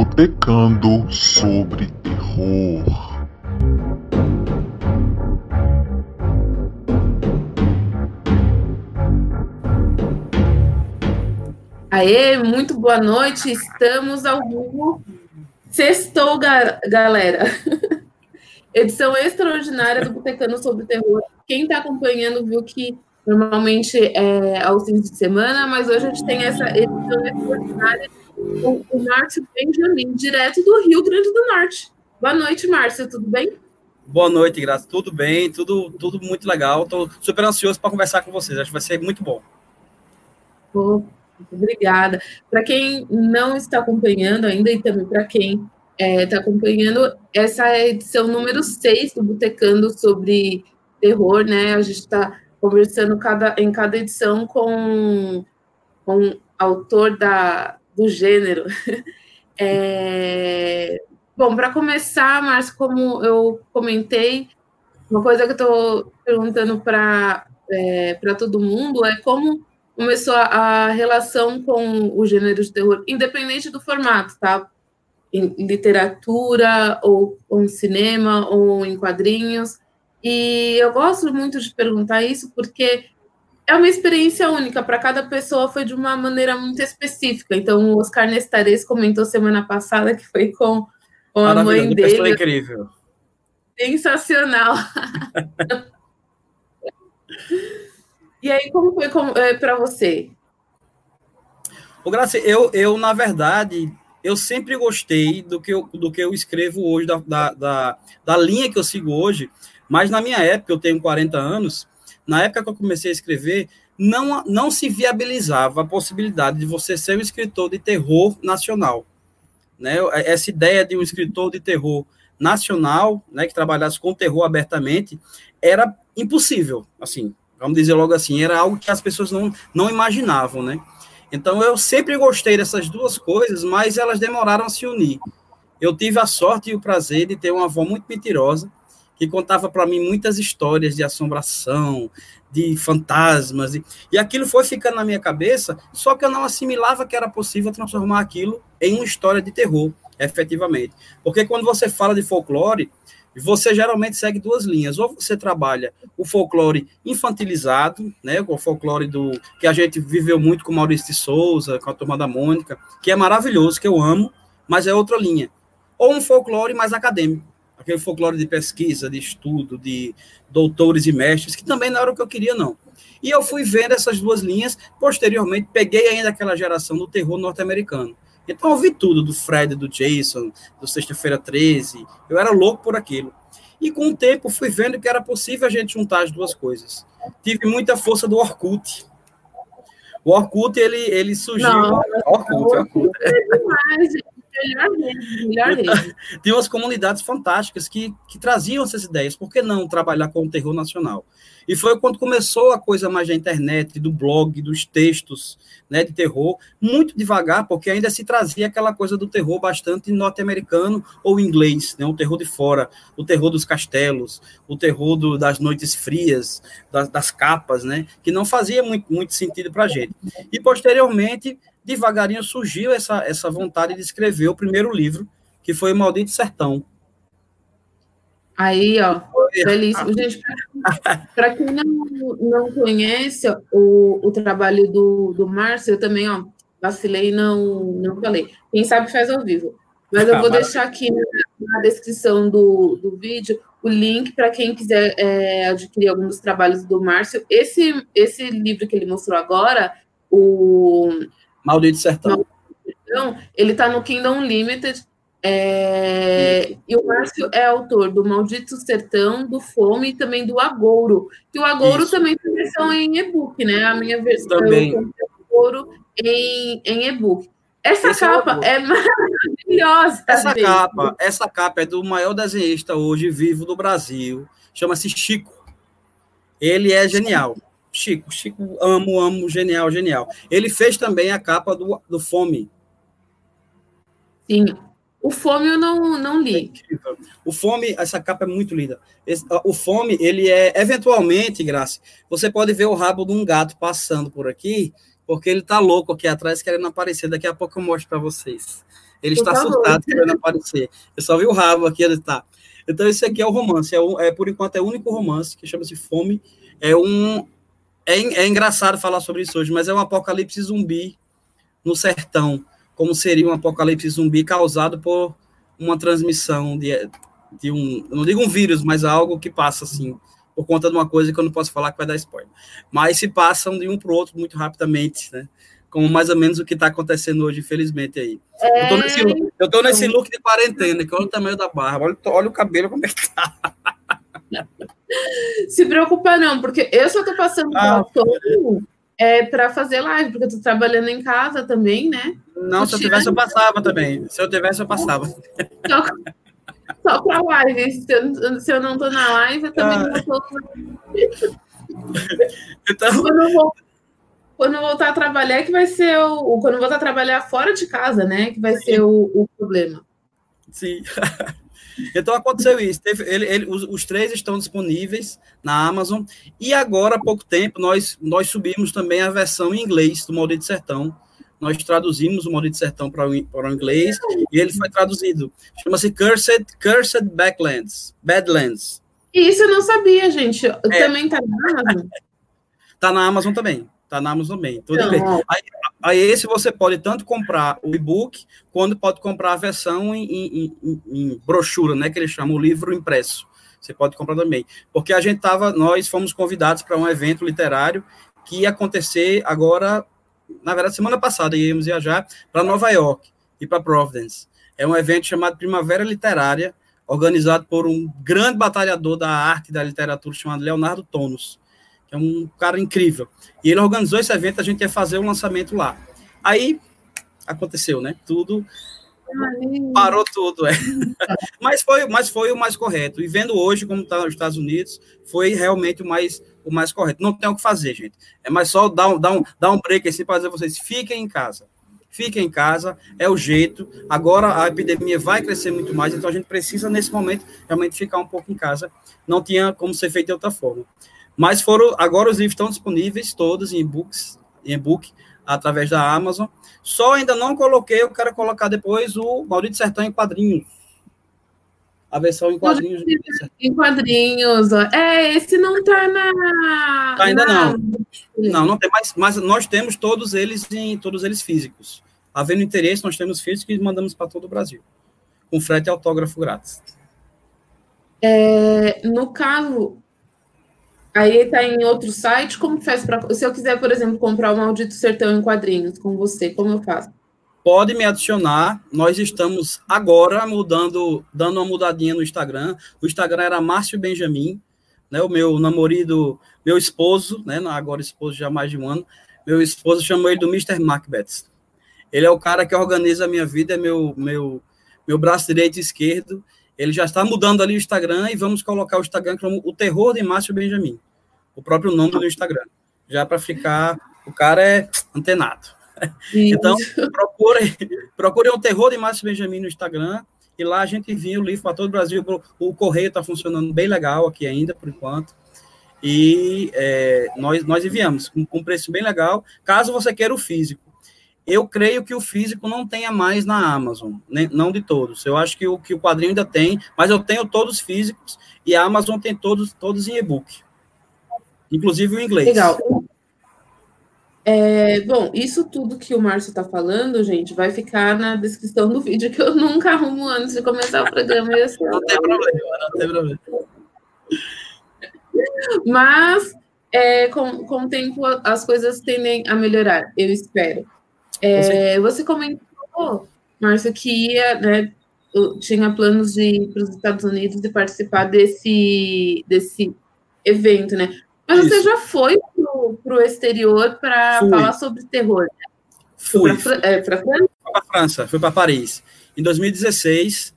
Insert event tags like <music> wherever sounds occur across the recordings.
Botecando sobre terror. Aê, muito boa noite, estamos ao vivo. Sextou, ga galera. <laughs> Edição extraordinária do Botecando sobre Terror. Quem está acompanhando viu que normalmente é aos fins de semana, mas hoje a gente tem essa edição extraordinária com o Márcio Benjamin, direto do Rio Grande do Norte. Boa noite, Márcio, tudo bem? Boa noite, Graça. Tudo bem, tudo, tudo muito legal. Estou super ansioso para conversar com vocês. Acho que vai ser muito bom. Oh, obrigada. Para quem não está acompanhando ainda e também para quem está é, tá acompanhando, essa é a edição número 6 do Botecando sobre terror, né? A gente está conversando cada, em cada edição com, com autor da, do gênero. <laughs> É, bom, para começar, Márcio, como eu comentei, uma coisa que eu estou perguntando para é, todo mundo é como começou a, a relação com o gênero de terror, independente do formato, tá? Em literatura, ou, ou em cinema, ou em quadrinhos. E eu gosto muito de perguntar isso porque é uma experiência única, para cada pessoa foi de uma maneira muito específica. Então, o Oscar Nestares comentou semana passada que foi com, com a mãe dele. Pessoa incrível. Sensacional. <laughs> e aí, como foi é, para você? O Graça, eu, eu, na verdade, eu sempre gostei do que eu, do que eu escrevo hoje, da, da, da, da linha que eu sigo hoje, mas na minha época, eu tenho 40 anos, na época que eu comecei a escrever, não, não se viabilizava a possibilidade de você ser um escritor de terror nacional. Né? Essa ideia de um escritor de terror nacional, né, que trabalhasse com terror abertamente, era impossível, assim, vamos dizer logo assim, era algo que as pessoas não, não imaginavam, né? Então eu sempre gostei dessas duas coisas, mas elas demoraram a se unir. Eu tive a sorte e o prazer de ter uma avó muito mentirosa, que contava para mim muitas histórias de assombração, de fantasmas, e, e aquilo foi ficando na minha cabeça, só que eu não assimilava que era possível transformar aquilo em uma história de terror, efetivamente. Porque quando você fala de folclore, você geralmente segue duas linhas. Ou você trabalha o folclore infantilizado, né, o folclore do que a gente viveu muito com Maurício de Souza, com a turma da Mônica, que é maravilhoso, que eu amo, mas é outra linha. Ou um folclore mais acadêmico, aquele folclore de pesquisa, de estudo, de doutores e mestres, que também não era o que eu queria, não. E eu fui vendo essas duas linhas, posteriormente peguei ainda aquela geração do terror norte-americano. Então eu vi tudo, do Fred, do Jason, do Sexta-feira 13, eu era louco por aquilo. E com o tempo fui vendo que era possível a gente juntar as duas coisas. Tive muita força do Orkut. O Orkut, ele, ele surgiu... Não, Orkut, Orkut. É demais, Melhor rede, melhor. Tem umas comunidades fantásticas que, que traziam essas ideias. Por que não trabalhar com o terror nacional? E foi quando começou a coisa mais da internet, do blog, dos textos né, de terror, muito devagar, porque ainda se trazia aquela coisa do terror bastante norte-americano ou inglês, né, o terror de fora, o terror dos castelos, o terror do, das noites frias, das, das capas, né, que não fazia muito, muito sentido para a gente. E posteriormente devagarinho surgiu essa, essa vontade de escrever o primeiro livro, que foi o Maldito Sertão. Aí, ó, feliz. Gente, para quem não, não conhece o, o trabalho do, do Márcio, eu também, ó, vacilei e não, não falei. Quem sabe faz ao vivo. Mas eu vou deixar aqui na, descrição do, do vídeo o link para quem quiser é, adquirir alguns dos trabalhos do Márcio. Esse, esse livro que ele mostrou agora, o Maldito Sertão. Então, ele está no Kingdom Limited. É, e o Márcio é autor do Maldito Sertão, do Fome e também do Agouro. Que o Agouro Isso. também tem versão em e-book, né? A minha versão também. Agouro em, em e-book. Essa Esse capa é, é, maravilhosa. Essa capa, essa capa é do maior desenhista hoje vivo do Brasil. Chama-se Chico. Ele é genial. Chico, Chico, amo, amo, genial, genial. Ele fez também a capa do, do Fome. Sim, o Fome eu não, não li. É o Fome, essa capa é muito linda. Esse, o Fome, ele é, eventualmente, Graça, você pode ver o rabo de um gato passando por aqui, porque ele tá louco aqui atrás querendo aparecer. Daqui a pouco eu mostro para vocês. Ele está assustado querendo aparecer. Eu só vi o rabo aqui, ele está. Então, esse aqui é o romance. É, é por enquanto, é o único romance que chama-se Fome. É um. É, é engraçado falar sobre isso hoje, mas é um apocalipse zumbi no sertão. Como seria um apocalipse zumbi causado por uma transmissão de, de um. Não digo um vírus, mas algo que passa assim por conta de uma coisa que eu não posso falar que vai dar spoiler. Mas se passam de um para o outro muito rapidamente, né? Como mais ou menos o que está acontecendo hoje, infelizmente, aí. É... Eu, tô nesse, eu tô nesse look de quarentena, que olha o tamanho da barba, olha, olha o cabelo como é que tá. <laughs> <laughs> Se preocupa não, porque eu só tô passando ah, todo é, para fazer live, porque eu tô trabalhando em casa também, né? Não, se eu tivesse, eu passava também. Se eu tivesse, eu passava. Só, só para live. Se eu, se eu não estou na live, eu também ah. não estou. <laughs> então... Quando eu, vou, quando eu voltar a trabalhar, que vai ser o. Quando eu voltar a trabalhar fora de casa, né? Que vai Sim. ser o, o problema. Sim. <laughs> Então aconteceu isso. Teve, ele, ele, os, os, três estão disponíveis na Amazon. E agora, há pouco tempo, nós, nós subimos também a versão em inglês do Maldito Sertão nós traduzimos o Maldito Sertão para o, para o inglês e ele foi traduzido. Chama-se Cursed, Cursed Backlands, Badlands. Isso eu não sabia, gente. É. Também está na Amazon? Está na Amazon também. Está na Amazon também. Tudo então, aí, aí, esse você pode tanto comprar o e-book, quanto pode comprar a versão em, em, em, em brochura, né? Que ele chama o livro impresso. Você pode comprar também. Porque a gente tava, nós fomos convidados para um evento literário que ia acontecer agora na verdade, semana passada íamos viajar para Nova York e para Providence. É um evento chamado Primavera Literária, organizado por um grande batalhador da arte e da literatura chamado Leonardo Tonos, é um cara incrível. E ele organizou esse evento, a gente ia fazer o um lançamento lá. Aí aconteceu, né? Tudo parou tudo, é. <laughs> mas foi, mas foi o mais correto. E vendo hoje como está nos Estados Unidos, foi realmente o mais o mais correto. Não tem o que fazer, gente. É mais só dar um, dar um, dar um break assim para dizer vocês: fiquem em casa. Fiquem em casa, é o jeito. Agora a epidemia vai crescer muito mais, então a gente precisa, nesse momento, realmente ficar um pouco em casa. Não tinha como ser feito de outra forma. Mas foram, agora os livros estão disponíveis todos em e-books, em e-book, através da Amazon. Só ainda não coloquei, eu quero colocar depois o Maurício Sertão em quadrinhos a versão em quadrinhos. Em quadrinhos. É, esse não tá na. Tá ainda na... não. Não, não tem mais, mas nós temos todos eles em todos eles físicos. Havendo interesse, nós temos físicos e mandamos para todo o Brasil. Com frete e autógrafo grátis. É, no caso, aí está em outro site, como faz para. Se eu quiser, por exemplo, comprar o Maldito Sertão em quadrinhos com você, como eu faço? pode me adicionar. Nós estamos agora mudando, dando uma mudadinha no Instagram. O Instagram era Márcio Benjamin, né? O meu namorado, meu esposo, né? Agora esposo já há mais de um ano. Meu esposo chamou ele do Mr. Macbeth. Ele é o cara que organiza a minha vida, é meu, meu, meu braço direito e esquerdo. Ele já está mudando ali o Instagram e vamos colocar o Instagram como o terror de Márcio Benjamin. O próprio nome do Instagram. Já para ficar. O cara é antenado. Então, procure, procure um terror de Márcio Benjamin no Instagram, e lá a gente envia o livro para todo o Brasil. O correio está funcionando bem legal aqui ainda, por enquanto. E é, nós, nós enviamos com, com preço bem legal. Caso você queira o físico, eu creio que o físico não tenha mais na Amazon, né? não de todos. Eu acho que o, que o quadrinho ainda tem, mas eu tenho todos físicos e a Amazon tem todos, todos em e-book, inclusive o inglês. Legal. É, bom, isso tudo que o Márcio está falando, gente, vai ficar na descrição do vídeo, que eu nunca arrumo antes de começar o programa. Assim, não tem problema, não tem problema. Mas, é, com, com o tempo, as coisas tendem a melhorar, eu espero. É, você comentou, Márcio, que ia, né, tinha planos de ir para os Estados Unidos e participar desse, desse evento, né? Mas Isso. você já foi para o exterior para falar sobre terror, né? Fui. Para é, França? Para França, fui para Paris. Em 2016,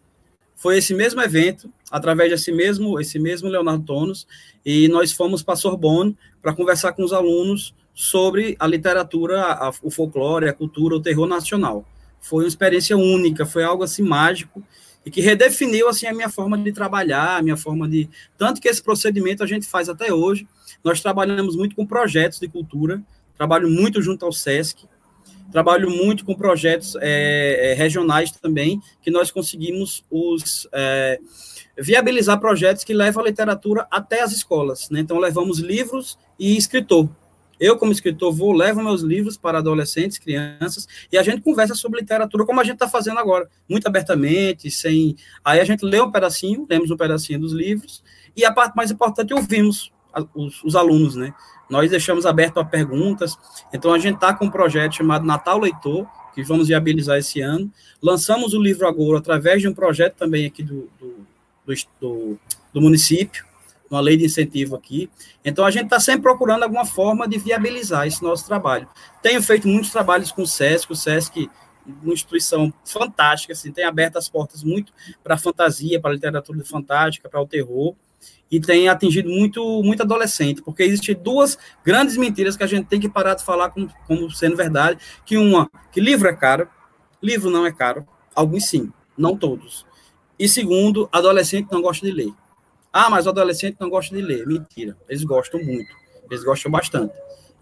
foi esse mesmo evento, através desse mesmo, esse mesmo Leonardo Tonos, e nós fomos para Sorbonne para conversar com os alunos sobre a literatura, a, o folclore, a cultura, o terror nacional. Foi uma experiência única, foi algo assim mágico e que redefiniu assim a minha forma de trabalhar, a minha forma de tanto que esse procedimento a gente faz até hoje. Nós trabalhamos muito com projetos de cultura, trabalho muito junto ao SESC, trabalho muito com projetos é, regionais também, que nós conseguimos os é, viabilizar projetos que levam a literatura até as escolas. Né? Então, levamos livros e escritor. Eu, como escritor, vou, levo meus livros para adolescentes, crianças, e a gente conversa sobre literatura, como a gente está fazendo agora, muito abertamente, sem. Aí a gente lê um pedacinho, lemos um pedacinho dos livros, e a parte mais importante, ouvimos os, os alunos, né? Nós deixamos aberto a perguntas, então a gente está com um projeto chamado Natal Leitor, que vamos viabilizar esse ano. Lançamos o livro agora através de um projeto também aqui do, do, do, do município, uma lei de incentivo aqui. Então, a gente está sempre procurando alguma forma de viabilizar esse nosso trabalho. Tenho feito muitos trabalhos com o SESC, o SESC uma instituição fantástica, assim, tem aberto as portas muito para a fantasia, para a literatura fantástica, para o terror, e tem atingido muito, muito adolescente, porque existem duas grandes mentiras que a gente tem que parar de falar como, como sendo verdade, que uma, que livro é caro, livro não é caro, alguns sim, não todos. E segundo, adolescente não gosta de ler. Ah, mas o adolescente não gosta de ler. Mentira. Eles gostam muito. Eles gostam bastante.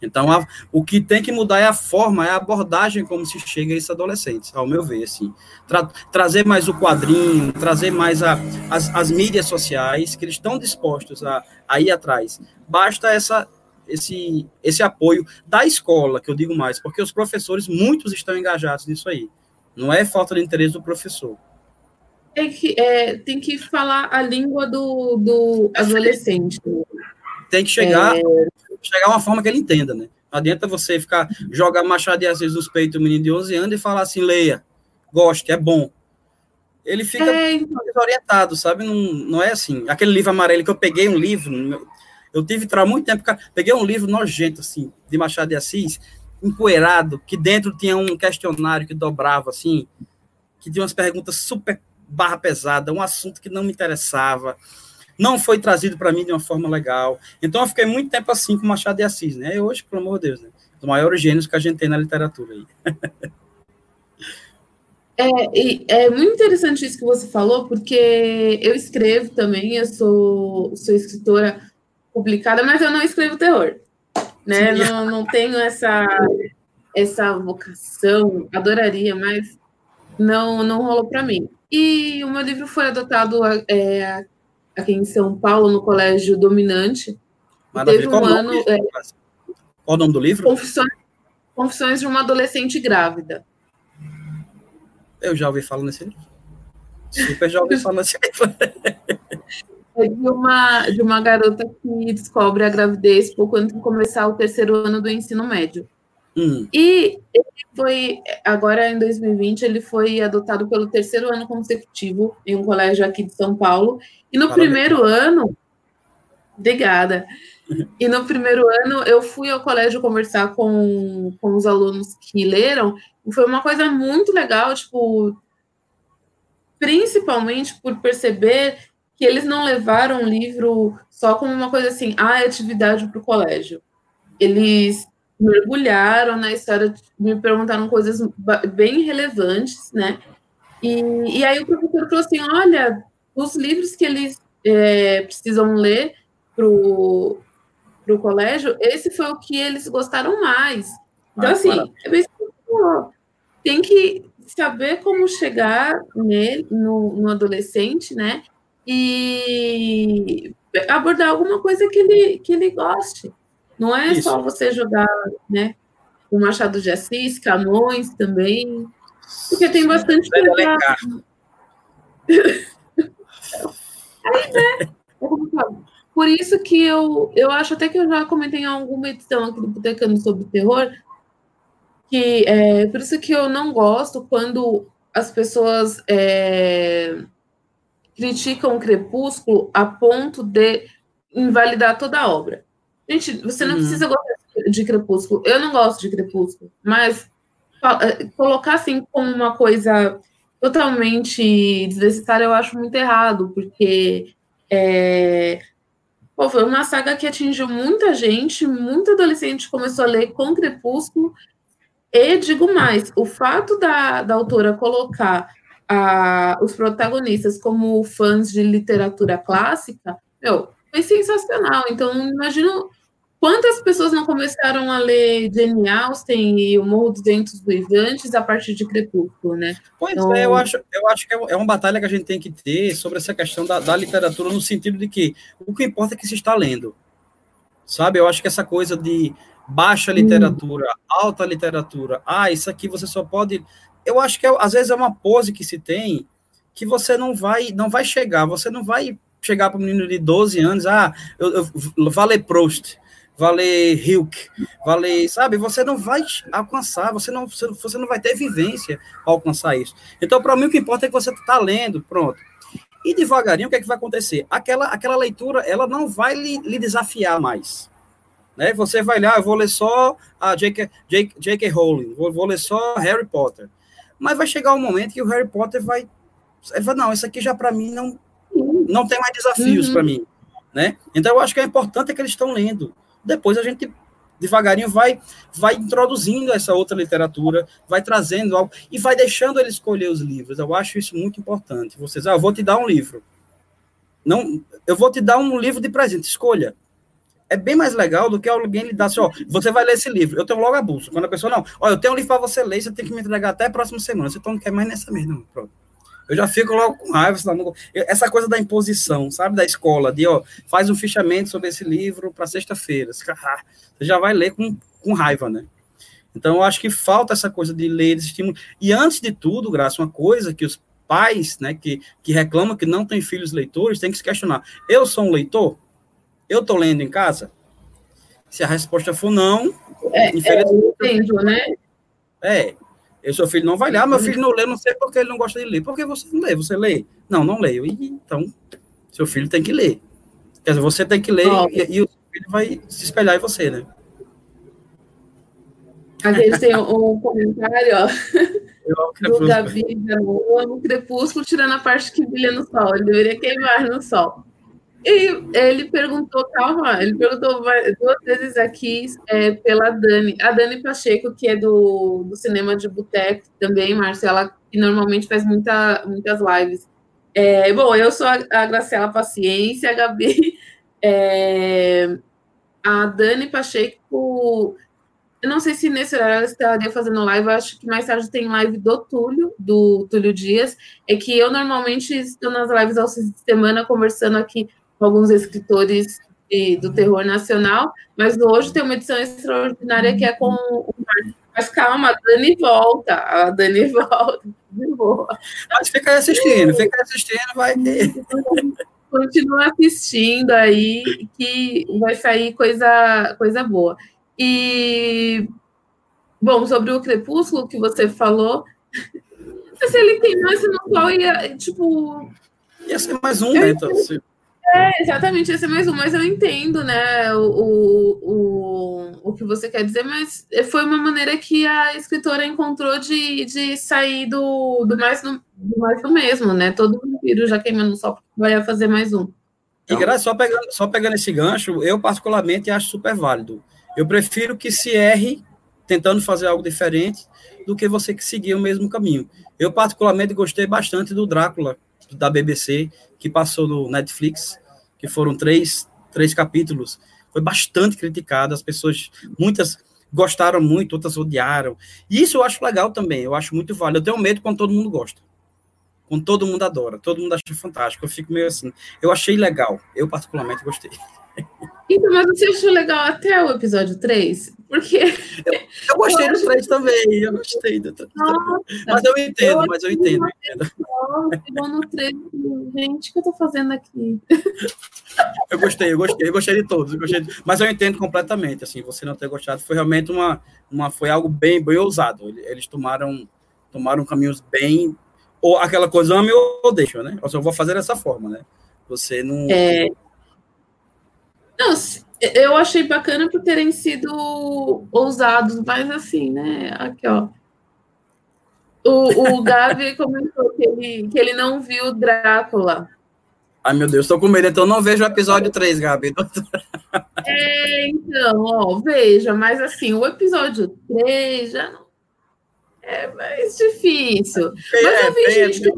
Então, a, o que tem que mudar é a forma, é a abordagem como se chega a esses adolescentes, ao meu ver, assim. Tra, trazer mais o quadrinho, trazer mais a, as, as mídias sociais, que eles estão dispostos a, a ir atrás. Basta essa, esse, esse apoio da escola, que eu digo mais, porque os professores, muitos estão engajados nisso aí. Não é falta de interesse do professor tem que, é, tem que falar a língua do, do adolescente. Tem que chegar, é... chegar uma forma que ele entenda, né? Não adianta você ficar, jogar Machado de Assis nos peitos do menino de 11 anos e falar assim, leia, goste, é bom. Ele fica é, então... desorientado, sabe? Não, não é assim. Aquele livro amarelo que eu peguei um livro, eu tive há muito tempo, peguei um livro nojento, assim, de Machado de Assis, empoeirado, que dentro tinha um questionário que dobrava, assim, que tinha umas perguntas super barra pesada, um assunto que não me interessava, não foi trazido para mim de uma forma legal. Então eu fiquei muito tempo assim com Machado de Assis, né? E hoje, pelo amor de Deus, né? Dos maiores gênios que a gente tem na literatura aí. É, é muito interessante isso que você falou, porque eu escrevo também, eu sou, sou escritora publicada, mas eu não escrevo terror. Né? Não, não tenho essa, essa vocação, adoraria, mas não, não rolou para mim. E o meu livro foi adotado é, aqui em São Paulo, no Colégio Dominante. Maravilha. Teve um Qual ano. É, Qual o nome do livro? Confissões, Confissões de uma Adolescente Grávida. Eu já ouvi falar nesse livro. Super já ouvi falar nesse livro. <laughs> É de uma, de uma garota que descobre a gravidez pouco antes de começar o terceiro ano do ensino médio. Hum. E ele foi, agora em 2020, ele foi adotado pelo terceiro ano consecutivo em um colégio aqui de São Paulo. E no Parabéns. primeiro ano, obrigada. E no primeiro ano eu fui ao colégio conversar com, com os alunos que leram, e foi uma coisa muito legal, tipo, principalmente por perceber que eles não levaram o livro só como uma coisa assim, ah, é atividade para o colégio. Eles mergulharam na história, me perguntaram coisas bem relevantes, né? E, e aí o professor falou assim: olha, os livros que eles é, precisam ler para o colégio, esse foi o que eles gostaram mais. Então, ah, assim, tem que saber como chegar nele, no, no adolescente, né? E abordar alguma coisa que ele, que ele goste. Não é Isso. só você jogar, né? O Machado de Assis, Camões também. Porque tem bastante coisa. <laughs> Aí, né? Por isso que eu, eu acho até que eu já comentei em alguma edição aqui do Botecano sobre terror, que é por isso que eu não gosto quando as pessoas é, criticam o Crepúsculo a ponto de invalidar toda a obra. Gente, você não uhum. precisa gostar de Crepúsculo. Eu não gosto de Crepúsculo, mas eh, colocar assim como uma coisa totalmente desnecessária eu acho muito errado, porque é, pô, foi uma saga que atingiu muita gente, muito adolescente começou a ler com Crepúsculo. E digo mais, o fato da, da autora colocar a, os protagonistas como fãs de literatura clássica, meu, foi sensacional. Então, imagino quantas pessoas não começaram a ler Jane Austen e O Morro dos Ventos Vivantes a partir de Crepúsculo, né? Pois então... é, eu acho, eu acho que é, é uma batalha que a gente tem que ter sobre essa questão da, da literatura, no sentido de que o que importa é que se está lendo. Sabe? Eu acho que essa coisa de baixa literatura, hum. alta literatura, ah, isso aqui você só pode. Eu acho que é, às vezes é uma pose que se tem que você não vai não vai chegar, você não vai chegar para um menino de 12 anos, ah, eu, eu vale Proust, vale Hilke, vale, sabe, você não vai alcançar, você não, você não vai ter vivência para alcançar isso. Então, para mim, o que importa é que você está lendo, pronto. E devagarinho, o que é que vai acontecer? Aquela, aquela leitura, ela não vai lhe, lhe desafiar mais. Né? Você vai lá, eu vou ler só a J.K. J.K. Rowling, vou, vou ler só Harry Potter. Mas vai chegar um momento que o Harry Potter vai, vai não, isso aqui já para mim não, não tem mais desafios uhum. para mim, né? Então eu acho que é importante que eles estão lendo. Depois a gente devagarinho vai vai introduzindo essa outra literatura, vai trazendo algo e vai deixando ele escolher os livros. Eu acho isso muito importante. Vocês, ah, eu vou te dar um livro. Não, eu vou te dar um livro de presente, escolha. É bem mais legal do que alguém lhe dar assim, ó, você vai ler esse livro. Eu tenho logo a bolsa. Quando a pessoa, não, ó, eu tenho um livro para você ler, você tem que me entregar até a próxima semana. Você então não quer mais nessa mesmo, pronto eu já fico logo com raiva. Essa coisa da imposição, sabe, da escola, de, ó, faz um fichamento sobre esse livro para sexta-feira. Você já vai ler com, com raiva, né? Então, eu acho que falta essa coisa de ler, esse estímulo. E antes de tudo, Graça, uma coisa que os pais, né, que, que reclamam que não têm filhos leitores, têm que se questionar. Eu sou um leitor? Eu estou lendo em casa? Se a resposta for não, é, é infelizmente. É, entendo, né? É, e seu filho não vai ler. Ah, meu filho não lê, não sei porque ele não gosta de ler. Por que você não lê? Você lê? Não, não leio. E, então, seu filho tem que ler. Quer dizer, você tem que ler e, e, o filho vai se espelhar em você, né? Aqui tem um, comentário, ó, do Gabi, eu amo crepúsculo, tirando a parte que brilha no sol. Ele deveria queimar no sol. E ele perguntou, calma, ele perguntou duas vezes aqui é, pela Dani, a Dani Pacheco, que é do, do cinema de boteco também, Marcela, que normalmente faz muita, muitas lives. É, bom, eu sou a, a Graciela Paciência, a Gabi, <laughs> é, a Dani Pacheco, eu não sei se nesse horário ela estaria fazendo live, acho que mais tarde tem live do Túlio, do Túlio Dias, é que eu normalmente estou nas lives ao fim de semana conversando aqui alguns escritores de, do terror nacional, mas hoje tem uma edição extraordinária que é com o Mas calma, a Dani volta, a Dani <laughs> volta, de boa. Mas fica assistindo, fica assistindo, vai ter. Continua assistindo aí, que vai sair coisa, coisa boa. E, bom, sobre o Crepúsculo que você falou, <laughs> se ele queimasse no sol, ia, tipo... Ia ser mais um, né? Então, se é, exatamente, esse é mais um, mas eu entendo, né, o, o, o que você quer dizer, mas foi uma maneira que a escritora encontrou de, de sair do, do, mais do, do mais do mesmo, né? Todo vampiro já queimando só vai fazer mais um. E graças só pegando, só pegando esse gancho, eu particularmente acho super válido. Eu prefiro que se erre tentando fazer algo diferente do que você que seguir o mesmo caminho. Eu particularmente gostei bastante do Drácula da BBC que passou no Netflix que foram três, três capítulos, foi bastante criticado, as pessoas, muitas gostaram muito, outras odiaram. E isso eu acho legal também, eu acho muito válido. Eu tenho medo quando todo mundo gosta. Quando todo mundo adora, todo mundo acha fantástico. Eu fico meio assim. Eu achei legal, eu particularmente gostei. Então, mas você achou legal até o episódio 3? Porque. Eu, eu gostei do 3 também, eu gostei do 3 também. Mas eu entendo, mas eu entendo. Chegou no 3, gente, o que eu tô fazendo aqui? Eu gostei, eu gostei, eu gostei de todos, eu gostei de... mas eu entendo completamente, assim, você não ter gostado, foi realmente uma, uma foi algo bem, bem ousado, eles tomaram, tomaram caminhos bem, ou aquela coisa, ame ou deixa, né, ou seja, eu vou fazer dessa forma, né, você não... É... Não, eu achei bacana por terem sido ousados, mas assim, né? Aqui, ó. O, o Gavi <laughs> comentou que ele, que ele não viu Drácula. Ai, meu Deus, estou com medo, então não vejo o episódio 3, Gabi. <laughs> É, então, ó, veja, mas assim, o episódio 3 já não. É mais difícil. Mas eu vi é, gente. É,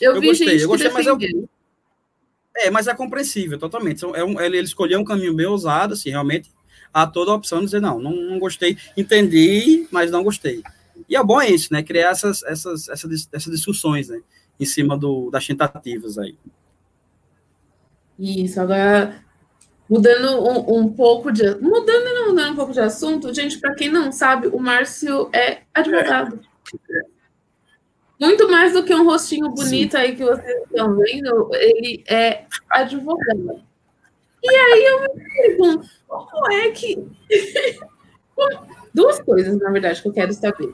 eu, eu vi gostei, gente eu gostei, mas eu, É, mas é compreensível totalmente. É um, ele, ele escolheu um caminho bem ousado, assim, realmente há toda a opção de dizer, não, não, não gostei, entendi, mas não gostei. E é bom isso, né? Criar essas, essas, essas, essas discussões, né? Em cima do, das tentativas aí. Isso, agora mudando um, um pouco de. Mudando não, mudando um pouco de assunto, gente, para quem não sabe, o Márcio é advogado. É. Muito mais do que um rostinho bonito Sim. aí que vocês estão vendo, ele é advogado. E aí eu me pergunto, como é que. <laughs> Duas coisas, na verdade, que eu quero saber.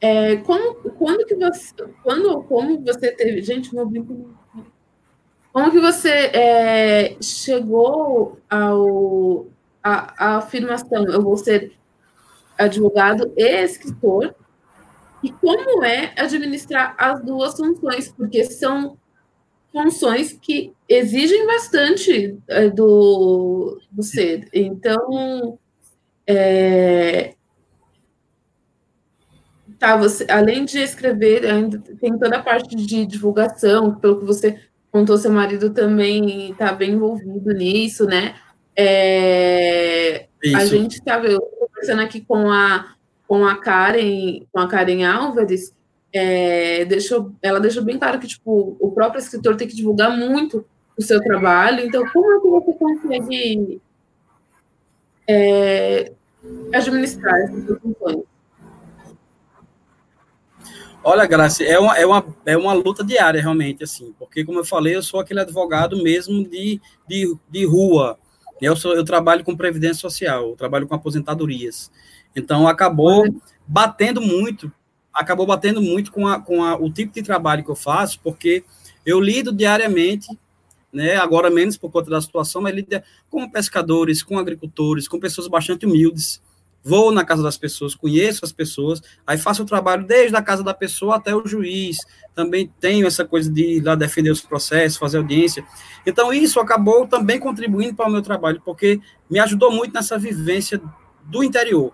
É, como, quando que você, quando, como você teve, gente, meu brinco, como que você é, chegou ao a, a, afirmação, eu vou ser advogado e escritor, e como é administrar as duas funções, porque são funções que exigem bastante é, do, do ser. Então, é, tá, você, além de escrever, ainda tem toda a parte de divulgação, pelo que você contou, seu marido também está bem envolvido nisso, né? É, a gente estava conversando aqui com a, com a Karen, com a Karen Álvares, é, deixou, ela deixou bem claro que tipo, o próprio escritor tem que divulgar muito o seu trabalho. Então, como é que você consegue é, administrar essas funções? Olha, Graça, é uma, é, uma, é uma luta diária, realmente, assim, porque, como eu falei, eu sou aquele advogado mesmo de, de, de rua. Eu, sou, eu trabalho com previdência social, eu trabalho com aposentadorias. Então, acabou batendo muito, acabou batendo muito com, a, com a, o tipo de trabalho que eu faço, porque eu lido diariamente, né, agora menos por conta da situação, mas lido com pescadores, com agricultores, com pessoas bastante humildes, vou na casa das pessoas, conheço as pessoas, aí faço o trabalho desde a casa da pessoa até o juiz, também tenho essa coisa de ir lá defender os processos, fazer audiência. Então, isso acabou também contribuindo para o meu trabalho, porque me ajudou muito nessa vivência do interior,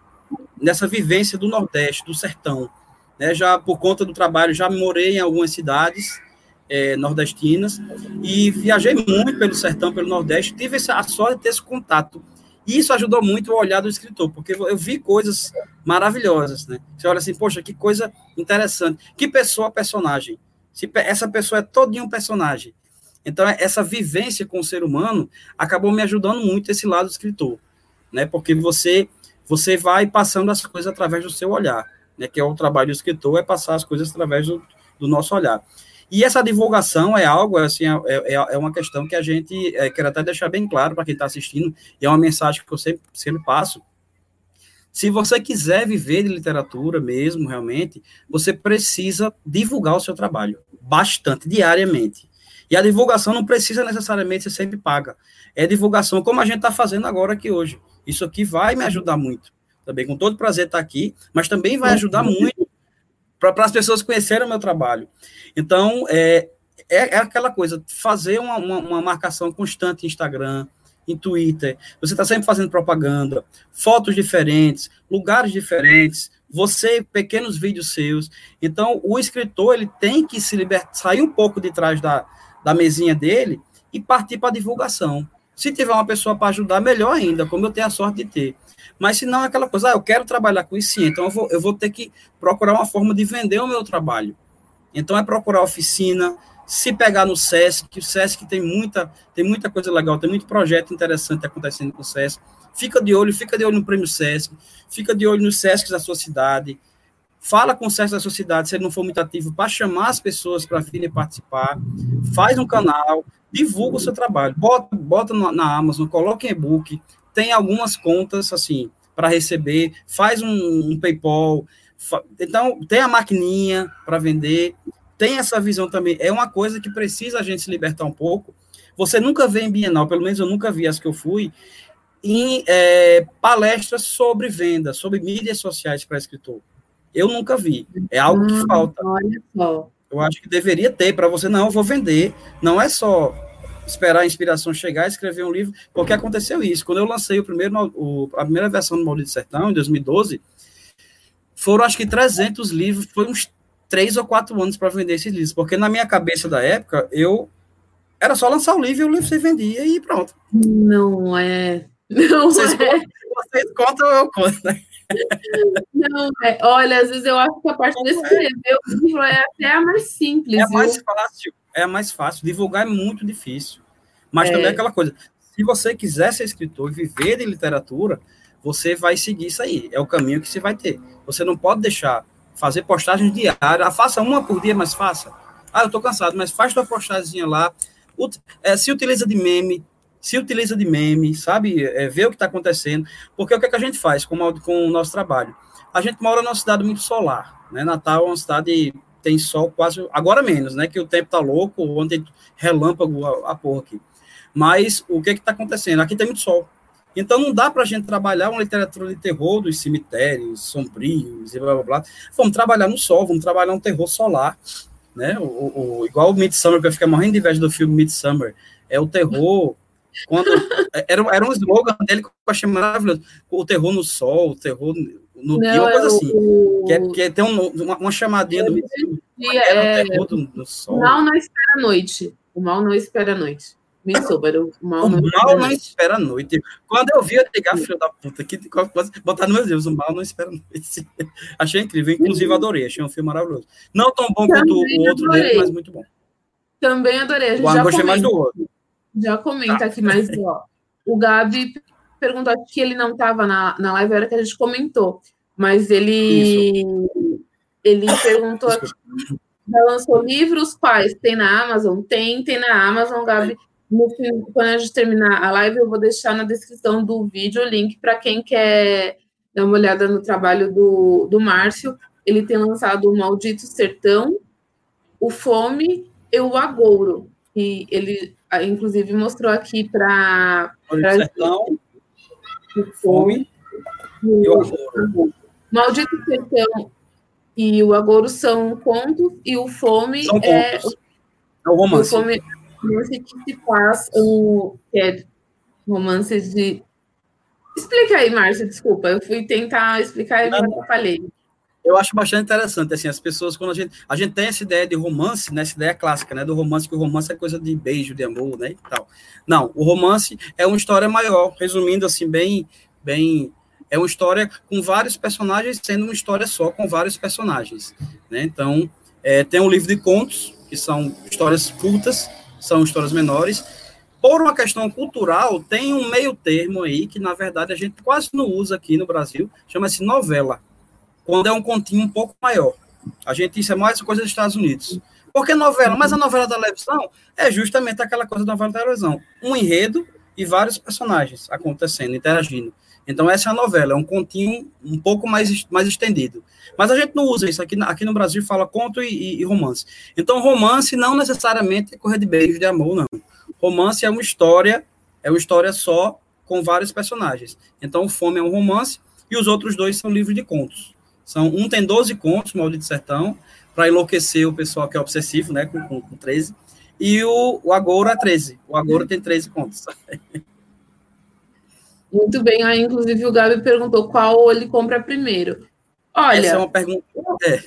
nessa vivência do Nordeste, do sertão. Né? Já por conta do trabalho, já morei em algumas cidades é, nordestinas e viajei muito pelo sertão, pelo Nordeste, tive essa, a sorte de ter esse contato e isso ajudou muito o olhar do escritor, porque eu vi coisas maravilhosas, né? Você olha assim, poxa, que coisa interessante. Que pessoa personagem. Se essa pessoa é todinho um personagem. Então, essa vivência com o ser humano acabou me ajudando muito esse lado do escritor, né? Porque você você vai passando as coisas através do seu olhar, né? Que é o trabalho do escritor, é passar as coisas através do, do nosso olhar. E essa divulgação é algo, assim, é, é, é uma questão que a gente é, quer até deixar bem claro para quem está assistindo, e é uma mensagem que eu sempre, sempre passo. Se você quiser viver de literatura mesmo, realmente, você precisa divulgar o seu trabalho bastante, diariamente. E a divulgação não precisa necessariamente ser sempre paga. É divulgação como a gente está fazendo agora aqui hoje. Isso aqui vai me ajudar muito. Também com todo prazer estar aqui, mas também vai ajudar muito para as pessoas conhecerem o meu trabalho. Então, é, é, é aquela coisa, fazer uma, uma, uma, marcação constante em Instagram, em Twitter, você está sempre fazendo propaganda, fotos diferentes, lugares diferentes, você, pequenos vídeos seus. Então, o escritor, ele tem que se libertar, sair um pouco de trás da, da mesinha dele e partir para a divulgação. Se tiver uma pessoa para ajudar, melhor ainda, como eu tenho a sorte de ter. Mas se não é aquela coisa, ah, eu quero trabalhar com isso, então eu vou, eu vou ter que procurar uma forma de vender o meu trabalho. Então é procurar oficina, se pegar no SESC, o SESC tem muita, tem muita coisa legal, tem muito projeto interessante acontecendo com o SESC. Fica de olho, fica de olho no prêmio SESC, fica de olho nos SESC da sua cidade. Fala com o SESC da sua cidade, se ele não for muito ativo, para chamar as pessoas para virem participar. Faz um canal, divulga o seu trabalho. Bota, bota na Amazon, coloca em e-book, tem algumas contas assim para receber, faz um, um PayPal, fa... então tem a maquininha para vender, tem essa visão também. É uma coisa que precisa a gente se libertar um pouco. Você nunca vê em Bienal, pelo menos eu nunca vi as que eu fui, em é, palestras sobre venda, sobre mídias sociais para escritor. Eu nunca vi. É algo que hum, falta. Olha só. Eu acho que deveria ter para você, não, eu vou vender. Não é só esperar a inspiração chegar e escrever um livro, porque aconteceu isso. Quando eu lancei o primeiro, o, a primeira versão do Maldito Sertão, em 2012, foram acho que 300 livros, foi uns três ou quatro anos para vender esses livros, porque na minha cabeça da época, eu era só lançar o livro e o livro se vendia e pronto. Não é. Não vocês é. Contam, vocês contam, eu conto. Né? Não é. Olha, às vezes eu acho que a parte de escrever o livro é até a mais simples. É a mais fácil. É a mais fácil. Divulgar é muito difícil. Mas é. também é aquela coisa. Se você quiser ser escritor e viver de literatura, você vai seguir isso aí. É o caminho que você vai ter. Você não pode deixar fazer postagens diárias. Ah, faça uma por dia, mas faça. Ah, eu tô cansado, mas faz tua postagem lá. É, se utiliza de meme, se utiliza de meme, sabe? É, vê o que está acontecendo. Porque o que, é que a gente faz com, com o nosso trabalho? A gente mora numa cidade muito solar. Né? Natal é uma cidade tem sol quase. Agora menos, né? Que o tempo tá louco, ontem relâmpago a, a porra aqui. Mas o que é está acontecendo? Aqui tem muito sol. Então não dá para a gente trabalhar uma literatura de terror dos cemitérios sombrios e blá blá blá. Vamos trabalhar no sol, vamos trabalhar um terror solar, né? O, o, igual o Midsummer, que eu fiquei morrendo de inveja do filme Midsummer. É o terror. Quando, era, era um slogan dele que eu achei maravilhoso. O terror no sol, o terror no dia, uma coisa é assim. O... Que, é, que é, tem um, uma, uma chamadinha do. É, o terror do, do sol. Mal não espera a noite. O mal não espera a noite. Me soube, o mal, o não, mal não espera a noite. Quando eu vi eu ligar, filho da puta, que botar no meu Deus, o mal não espera a noite. <laughs> achei incrível, inclusive adorei, achei um filme maravilhoso. Não tão bom Também quanto o outro adorei. dele, mas muito bom. Também adorei. A gente o já gostei mais do outro. Já comenta tá. aqui, mas ó, o Gabi perguntou que ele não estava na, na live, era que a gente comentou, mas ele Isso. ele perguntou aqui, já lançou livros quais? Tem na Amazon? Tem, tem na Amazon, Gabi. No fim, quando a gente terminar a live, eu vou deixar na descrição do vídeo o link para quem quer dar uma olhada no trabalho do, do Márcio. Ele tem lançado o Maldito Sertão, o Fome e o Agouro. E ele, ah, inclusive, mostrou aqui para. Sertão, o Fome e o Agouro. Maldito Sertão e o Agouro são contos, e o Fome são é. Contos. É o romance. O Fome romance que se faz um é, romance de. Explica aí, Márcia, desculpa. Eu fui tentar explicar e não falei. Eu acho bastante interessante, assim, as pessoas, quando a gente, a gente tem essa ideia de romance, né, essa ideia clássica, né, do romance, que o romance é coisa de beijo, de amor, né, e tal. Não, o romance é uma história maior, resumindo, assim, bem, bem, é uma história com vários personagens, sendo uma história só com vários personagens, né, então, é, tem um livro de contos, que são histórias curtas, são histórias menores. Por uma questão cultural, tem um meio termo aí que, na verdade, a gente quase não usa aqui no Brasil, chama-se novela, quando é um continho um pouco maior. A gente, isso é mais coisa dos Estados Unidos. Por que novela? Mas a novela da televisão é justamente aquela coisa da novela da televisão. Um enredo e vários personagens acontecendo, interagindo. Então, essa é a novela, é um continho um pouco mais, mais estendido. Mas a gente não usa isso. Aqui, aqui no Brasil fala conto e, e romance. Então, romance não necessariamente é correr de beijo de amor, não. Romance é uma história, é uma história só com vários personagens. Então, Fome é um romance e os outros dois são livros de contos. São, um tem 12 contos, Maldito Sertão, para enlouquecer o pessoal que é obsessivo, né, com, com, com 13. E o, o Agoura é 13. O Agoura tem 13 contos. <laughs> Muito bem. Aí, inclusive, o Gabi perguntou qual ele compra primeiro. Olha. Essa é uma pergunta. É.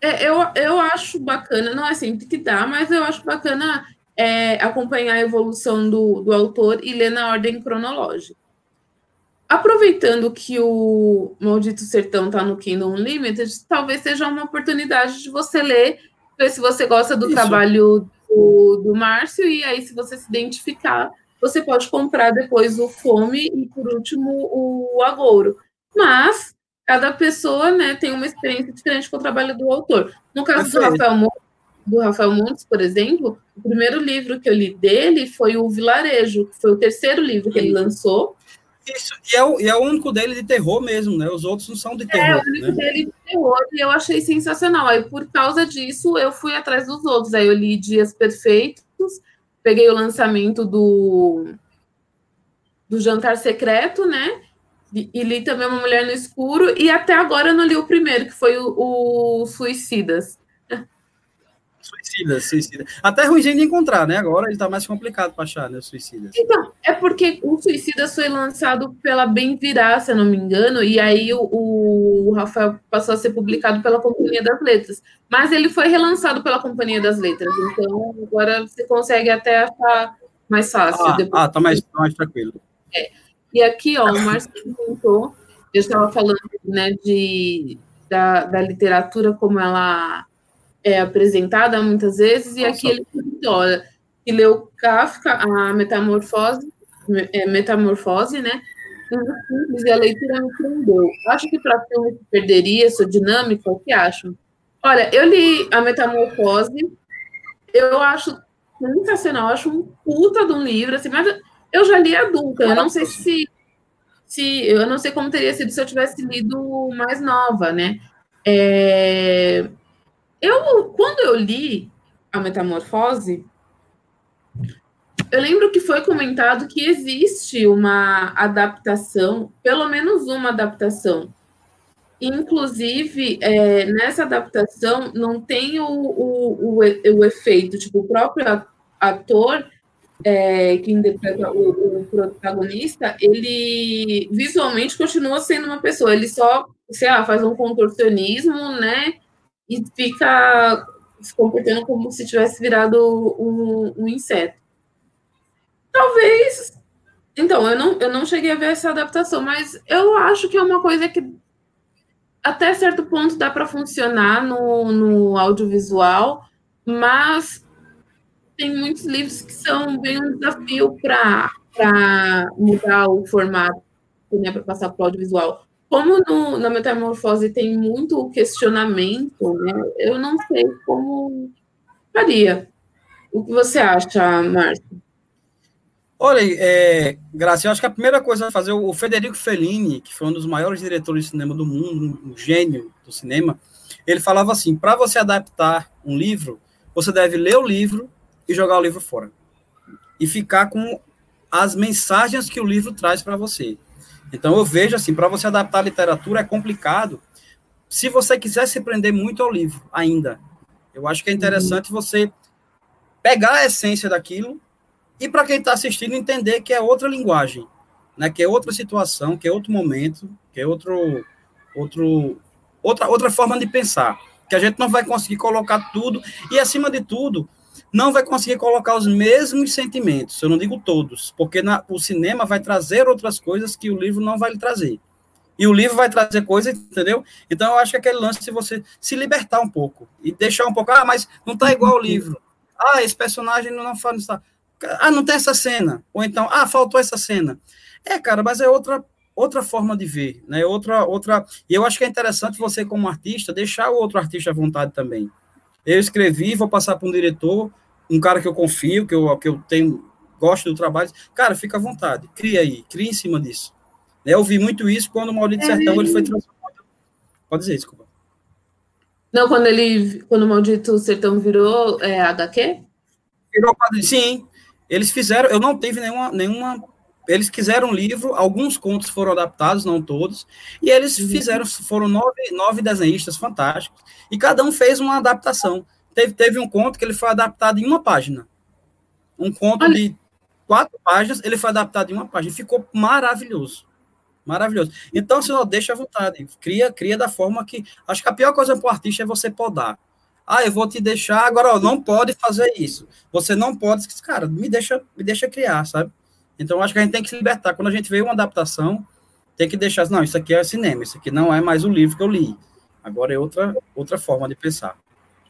É, eu, eu acho bacana, não é sempre que dá, mas eu acho bacana é, acompanhar a evolução do, do autor e ler na ordem cronológica. Aproveitando que o Maldito Sertão está no Kingdom Unlimited, talvez seja uma oportunidade de você ler, ver se você gosta do Isso. trabalho do, do Márcio, e aí, se você se identificar, você pode comprar depois o Fome e, por último, o Agouro. Mas cada pessoa né, tem uma experiência diferente com o trabalho do autor. No caso do Rafael, Montes, do Rafael Montes, por exemplo, o primeiro livro que eu li dele foi o Vilarejo, que foi o terceiro livro que ele lançou. Isso, e é, o, e é o único dele de terror mesmo, né? Os outros não são de terror. É, o único né? dele de terror, e eu achei sensacional. Aí, por causa disso, eu fui atrás dos outros. Aí eu li Dias Perfeitos, peguei o lançamento do, do Jantar Secreto, né? E, li também Uma Mulher no Escuro, e até agora eu não li o primeiro, que foi o, o Suicidas. Suicida, suicida. Até ruimzinho de encontrar, né? Agora ele tá mais complicado para achar, né? O suicida. Então, é porque o Suicida foi lançado pela Bem Virá, se eu não me engano, e aí o, o, Rafael passou a ser publicado pela Companhia das Letras. Mas ele foi relançado pela Companhia das Letras, então agora você consegue até achar mais fácil. Ah, ah tá, mais, tá mais tranquilo. É. E aqui, ó, o Márcio comentou, eu estava falando né, de, da, da literatura como ela é apresentada muitas vezes, e Nossa. aqui ele olha, que leu Kafka, a Metamorfose, é, Metamorfose, né? E a leitura me prendeu. Acho que para filme perderia sua dinâmica, o que acham? Olha, eu li a Metamorfose, eu acho sensacional, eu acho um puta de um livro, assim, mas eu já li adulta, eu não sei se, se eu não sei como teria sido se eu tivesse lido mais nova, né? É, eu, quando eu li a Metamorfose, eu lembro que foi comentado que existe uma adaptação, pelo menos uma adaptação. Inclusive, é, nessa adaptação, não tem o, o, o, o, efeito, tipo, o próprio ator é, que interpreta o, o, protagonista, ele visualmente continua sendo uma pessoa, ele só, sei lá, faz um contorcionismo, né? E fica se comportando como se tivesse virado um, um inseto. Talvez. Então, eu não, eu não cheguei a ver essa adaptação, mas eu acho que é uma coisa que até certo ponto dá para funcionar no, no audiovisual, mas tem muitos livros que são bem um desafio para mudar o formato, né, para passar para o audiovisual como no, na metamorfose tem muito questionamento, né, eu não sei como faria. O que você acha, Márcio? Olha, é, Graça, eu acho que a primeira coisa a fazer, o Federico Fellini, que foi um dos maiores diretores de cinema do mundo, um gênio do cinema, ele falava assim: para você adaptar um livro, você deve ler o livro e jogar o livro fora. E ficar com as mensagens que o livro traz para você. Então eu vejo assim, para você adaptar a literatura é complicado. Se você quiser se prender muito ao livro ainda, eu acho que é interessante uhum. você pegar a essência daquilo e para quem está assistindo entender que é outra linguagem, né? Que é outra situação, que é outro momento, que é outro, outro, outra, outra forma de pensar. Que a gente não vai conseguir colocar tudo e acima de tudo não vai conseguir colocar os mesmos sentimentos, eu não digo todos, porque na, o cinema vai trazer outras coisas que o livro não vai lhe trazer. E o livro vai trazer coisas, entendeu? Então eu acho que aquele lance de você se libertar um pouco e deixar um pouco, ah, mas não tá igual o livro. Ah, esse personagem não fala isso. Ah, não tem essa cena. Ou então, ah, faltou essa cena. É, cara, mas é outra outra forma de ver, né? Outra outra. E eu acho que é interessante você como artista deixar o outro artista à vontade também. Eu escrevi, vou passar para um diretor, um cara que eu confio, que eu, que eu tenho, gosto do trabalho. Cara, fica à vontade, cria aí, cria em cima disso. Eu vi muito isso quando o Maldito Sertão ele foi transformado. Pode dizer, desculpa. Não, quando ele, quando o Maldito Sertão virou é, HQ? Virou quadrinho, sim. Eles fizeram, eu não tive nenhuma, nenhuma eles quiseram um livro, alguns contos foram adaptados, não todos, e eles uhum. fizeram, foram nove, nove desenhistas fantásticos, e cada um fez uma adaptação. Teve, teve um conto que ele foi adaptado em uma página. Um conto Olha. de quatro páginas, ele foi adaptado em uma página. Ficou maravilhoso. Maravilhoso. Então, se não deixa à vontade. Cria, cria da forma que. Acho que a pior coisa para o artista é você podar. Ah, eu vou te deixar, agora ó, não pode fazer isso. Você não pode, cara, me deixa, me deixa criar, sabe? Então, acho que a gente tem que se libertar. Quando a gente vê uma adaptação, tem que deixar, não, isso aqui é cinema, isso aqui não é mais o livro que eu li. Agora é outra, outra forma de pensar.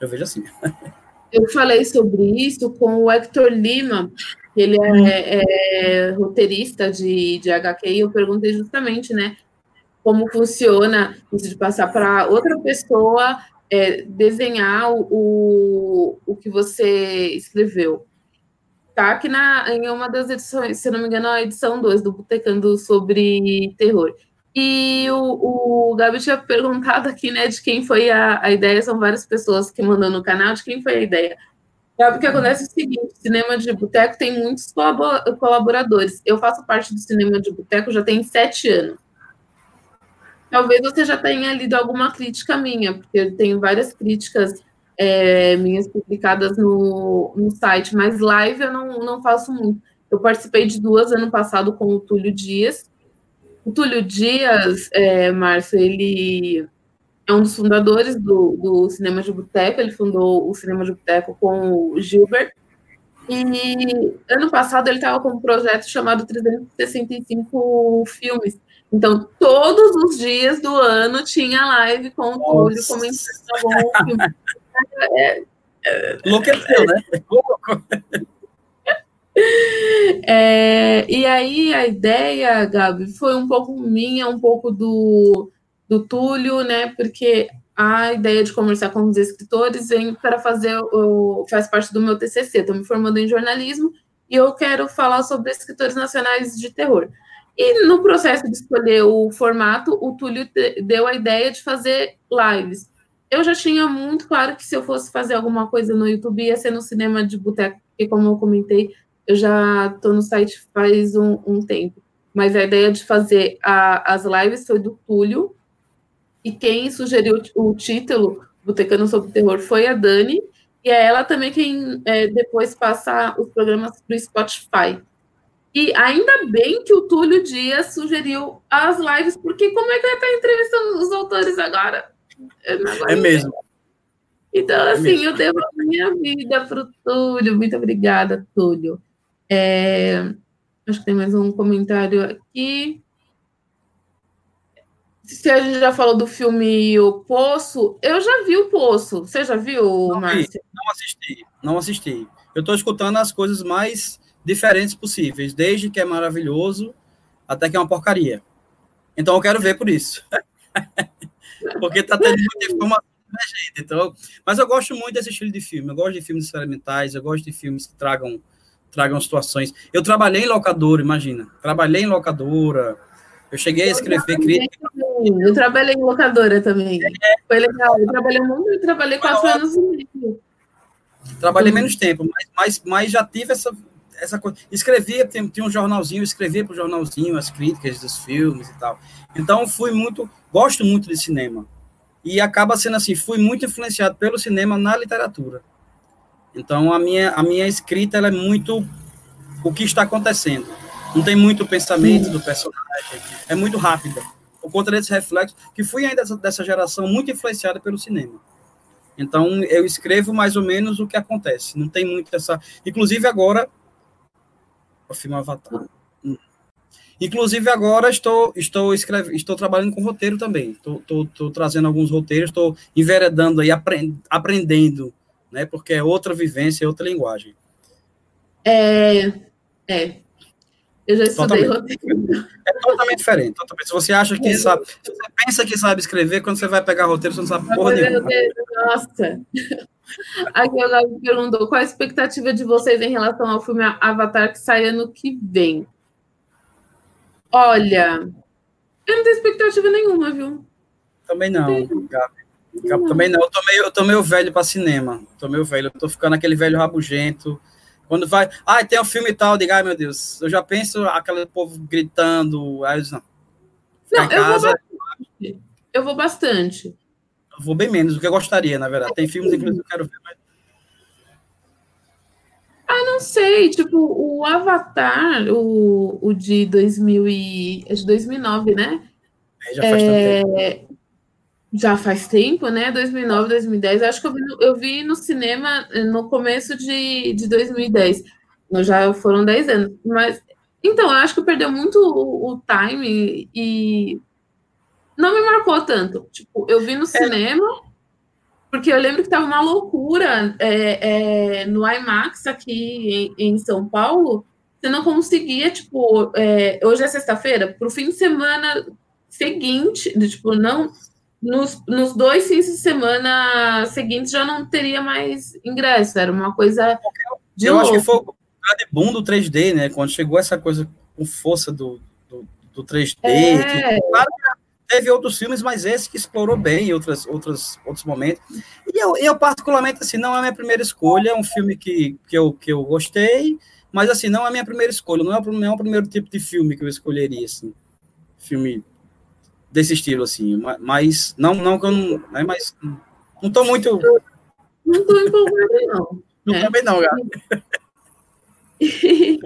Eu vejo assim. <laughs> Eu falei sobre isso com o Hector Lima, ele é, é roteirista de, de HQ, e eu perguntei justamente, né, como funciona isso de passar para outra pessoa é, desenhar o, o que você escreveu destaque na, em uma das edições, se não me engano, a edição 2 do Botecando sobre terror. E o, o Gabi tinha perguntado aqui, né, de quem foi a, a ideia, são várias pessoas que mandam no canal, de quem foi a ideia. Sabe o que acontece é o seguinte, cinema de boteco tem muitos colaboradores. Eu faço parte do cinema de boteco já tem sete anos. Talvez você já tenha lido alguma crítica minha, porque eu tenho várias críticas é, minhas publicadas no, no site, mas live eu não, não faço muito. Eu participei de duas ano passado com o Túlio Dias. O Túlio Dias, é, Márcio, ele é um dos fundadores do, do Cinema de Boteco, ele fundou o Cinema de Boteco com o Gilbert. E ano passado ele estava com um projeto chamado 365 Filmes. Então, todos os dias do ano tinha live com o Túlio comentando o filme. É, é, Enlouqueceu, né? É, e aí a ideia, Gabi, foi um pouco minha, um pouco do, do Túlio, né? Porque a ideia de conversar com os escritores vem para fazer o, faz parte do meu TCC. Estou me formando em jornalismo e eu quero falar sobre escritores nacionais de terror. E no processo de escolher o formato, o Túlio deu a ideia de fazer lives. Eu já tinha muito claro que se eu fosse fazer alguma coisa no YouTube ia ser no cinema de boteco, porque como eu comentei, eu já estou no site faz um, um, tempo. Mas a ideia de fazer a, as lives foi do Túlio, e quem sugeriu o título Botecano sobre Terror foi a Dani, e é ela também quem é, depois passa os programas para o Spotify. E ainda bem que o Túlio Dias sugeriu as lives, porque como é que eu ia estar entrevistando os autores agora? É mesmo. Então, é assim, mesmo. eu devo a minha vida para o Túlio. Muito obrigada, Túlio. É, acho que tem mais um comentário aqui. Se a gente já falou do filme O Poço, eu já vi o Poço. Você já viu, não Márcio? Não assisti, não assisti. Eu estou escutando as coisas mais diferentes possíveis, desde que é maravilhoso até que é uma porcaria. Então eu quero ver por isso. <laughs> Porque está tendo muita informação gente. Então, mas eu gosto muito desse estilo de filme. Eu gosto de filmes experimentais, eu gosto de filmes que tragam tragam situações. Eu trabalhei em locadora, imagina. Trabalhei em locadora. Eu cheguei a escrever crítica. Eu trabalhei em locadora também. É. Foi legal. Eu trabalhei muito, eu trabalhei quatro anos e meio. Trabalhei menos tempo, mas, mas, mas já tive essa, essa coisa. Escrevia, tinha, um jornalzinho, escrevia para o jornalzinho as críticas dos filmes e tal. Então, fui muito, gosto muito de cinema. E acaba sendo assim, fui muito influenciado pelo cinema na literatura. Então, a minha, a minha escrita ela é muito o que está acontecendo. Não tem muito pensamento do personagem, é muito rápida. Por conta desse reflexo, que fui ainda dessa, dessa geração muito influenciada pelo cinema. Então, eu escrevo mais ou menos o que acontece. Não tem muito essa. Inclusive, agora. O filme Avatar. Inclusive, agora estou, estou, escreve, estou trabalhando com roteiro também. Estou, trazendo alguns roteiros, estou enveredando aí, aprend, aprendendo né? Porque é outra vivência, é outra linguagem. É, é. Eu já estudei totalmente. roteiro. É totalmente diferente. Totalmente. Se você acha que é. sabe, se você pensa que sabe escrever, quando você vai pegar roteiro, você não sabe porra nenhuma. Nossa. Aqui me perguntou qual a expectativa de vocês em relação ao filme Avatar que sai ano que vem. Olha, eu não tenho expectativa nenhuma, viu? Também não, Gabi. Também não, eu tô meio, eu tô meio velho para cinema. Tô meio velho, eu tô ficando aquele velho rabugento. Quando vai, ah, tem um filme e tal, diga, ai meu Deus, eu já penso aquele povo gritando, aí eu não. Não, eu casa, vou bastante. Eu vou bastante. Eu vou bem menos do que eu gostaria, na verdade. Tem filmes, inclusive, que eu quero ver, mas... Ah, não sei, tipo, o Avatar, o, o de 2000 e, é de 2009, né? É, já faz é, tanto tempo já faz tempo, né? 2009, 2010. Acho que eu vi, no, eu vi no cinema eh, no começo de, de 2010. Já foram 10 anos. Mas, então, eu acho que perdeu muito o, o time e não me marcou tanto. Tipo, eu vi no é. cinema, porque eu lembro que tava uma loucura é, é, no IMAX aqui em, em, São Paulo. Você não conseguia, tipo, hoje é sexta-feira, para o fim de semana seguinte, tipo, não nos, nos dois fins de semana seguintes já não teria mais ingresso, era uma coisa de Eu louco. acho que foi o boom do 3D, né? Quando chegou essa coisa com força do, do, do 3D. É. Que, claro, teve outros filmes, mas esse que explorou bem em outras, outras, outros momentos. E eu, eu, particularmente, assim, não é a minha primeira escolha, é um filme que, que, eu, que eu gostei, mas, assim, não é a minha primeira escolha, não é, o, não é o primeiro tipo de filme que eu escolheria, assim. Filme desse estilo, assim. Mas não, não que eu não. Né, mas não estou muito. Não estou empolgada, não. Não, né? também não, Gabi. <laughs>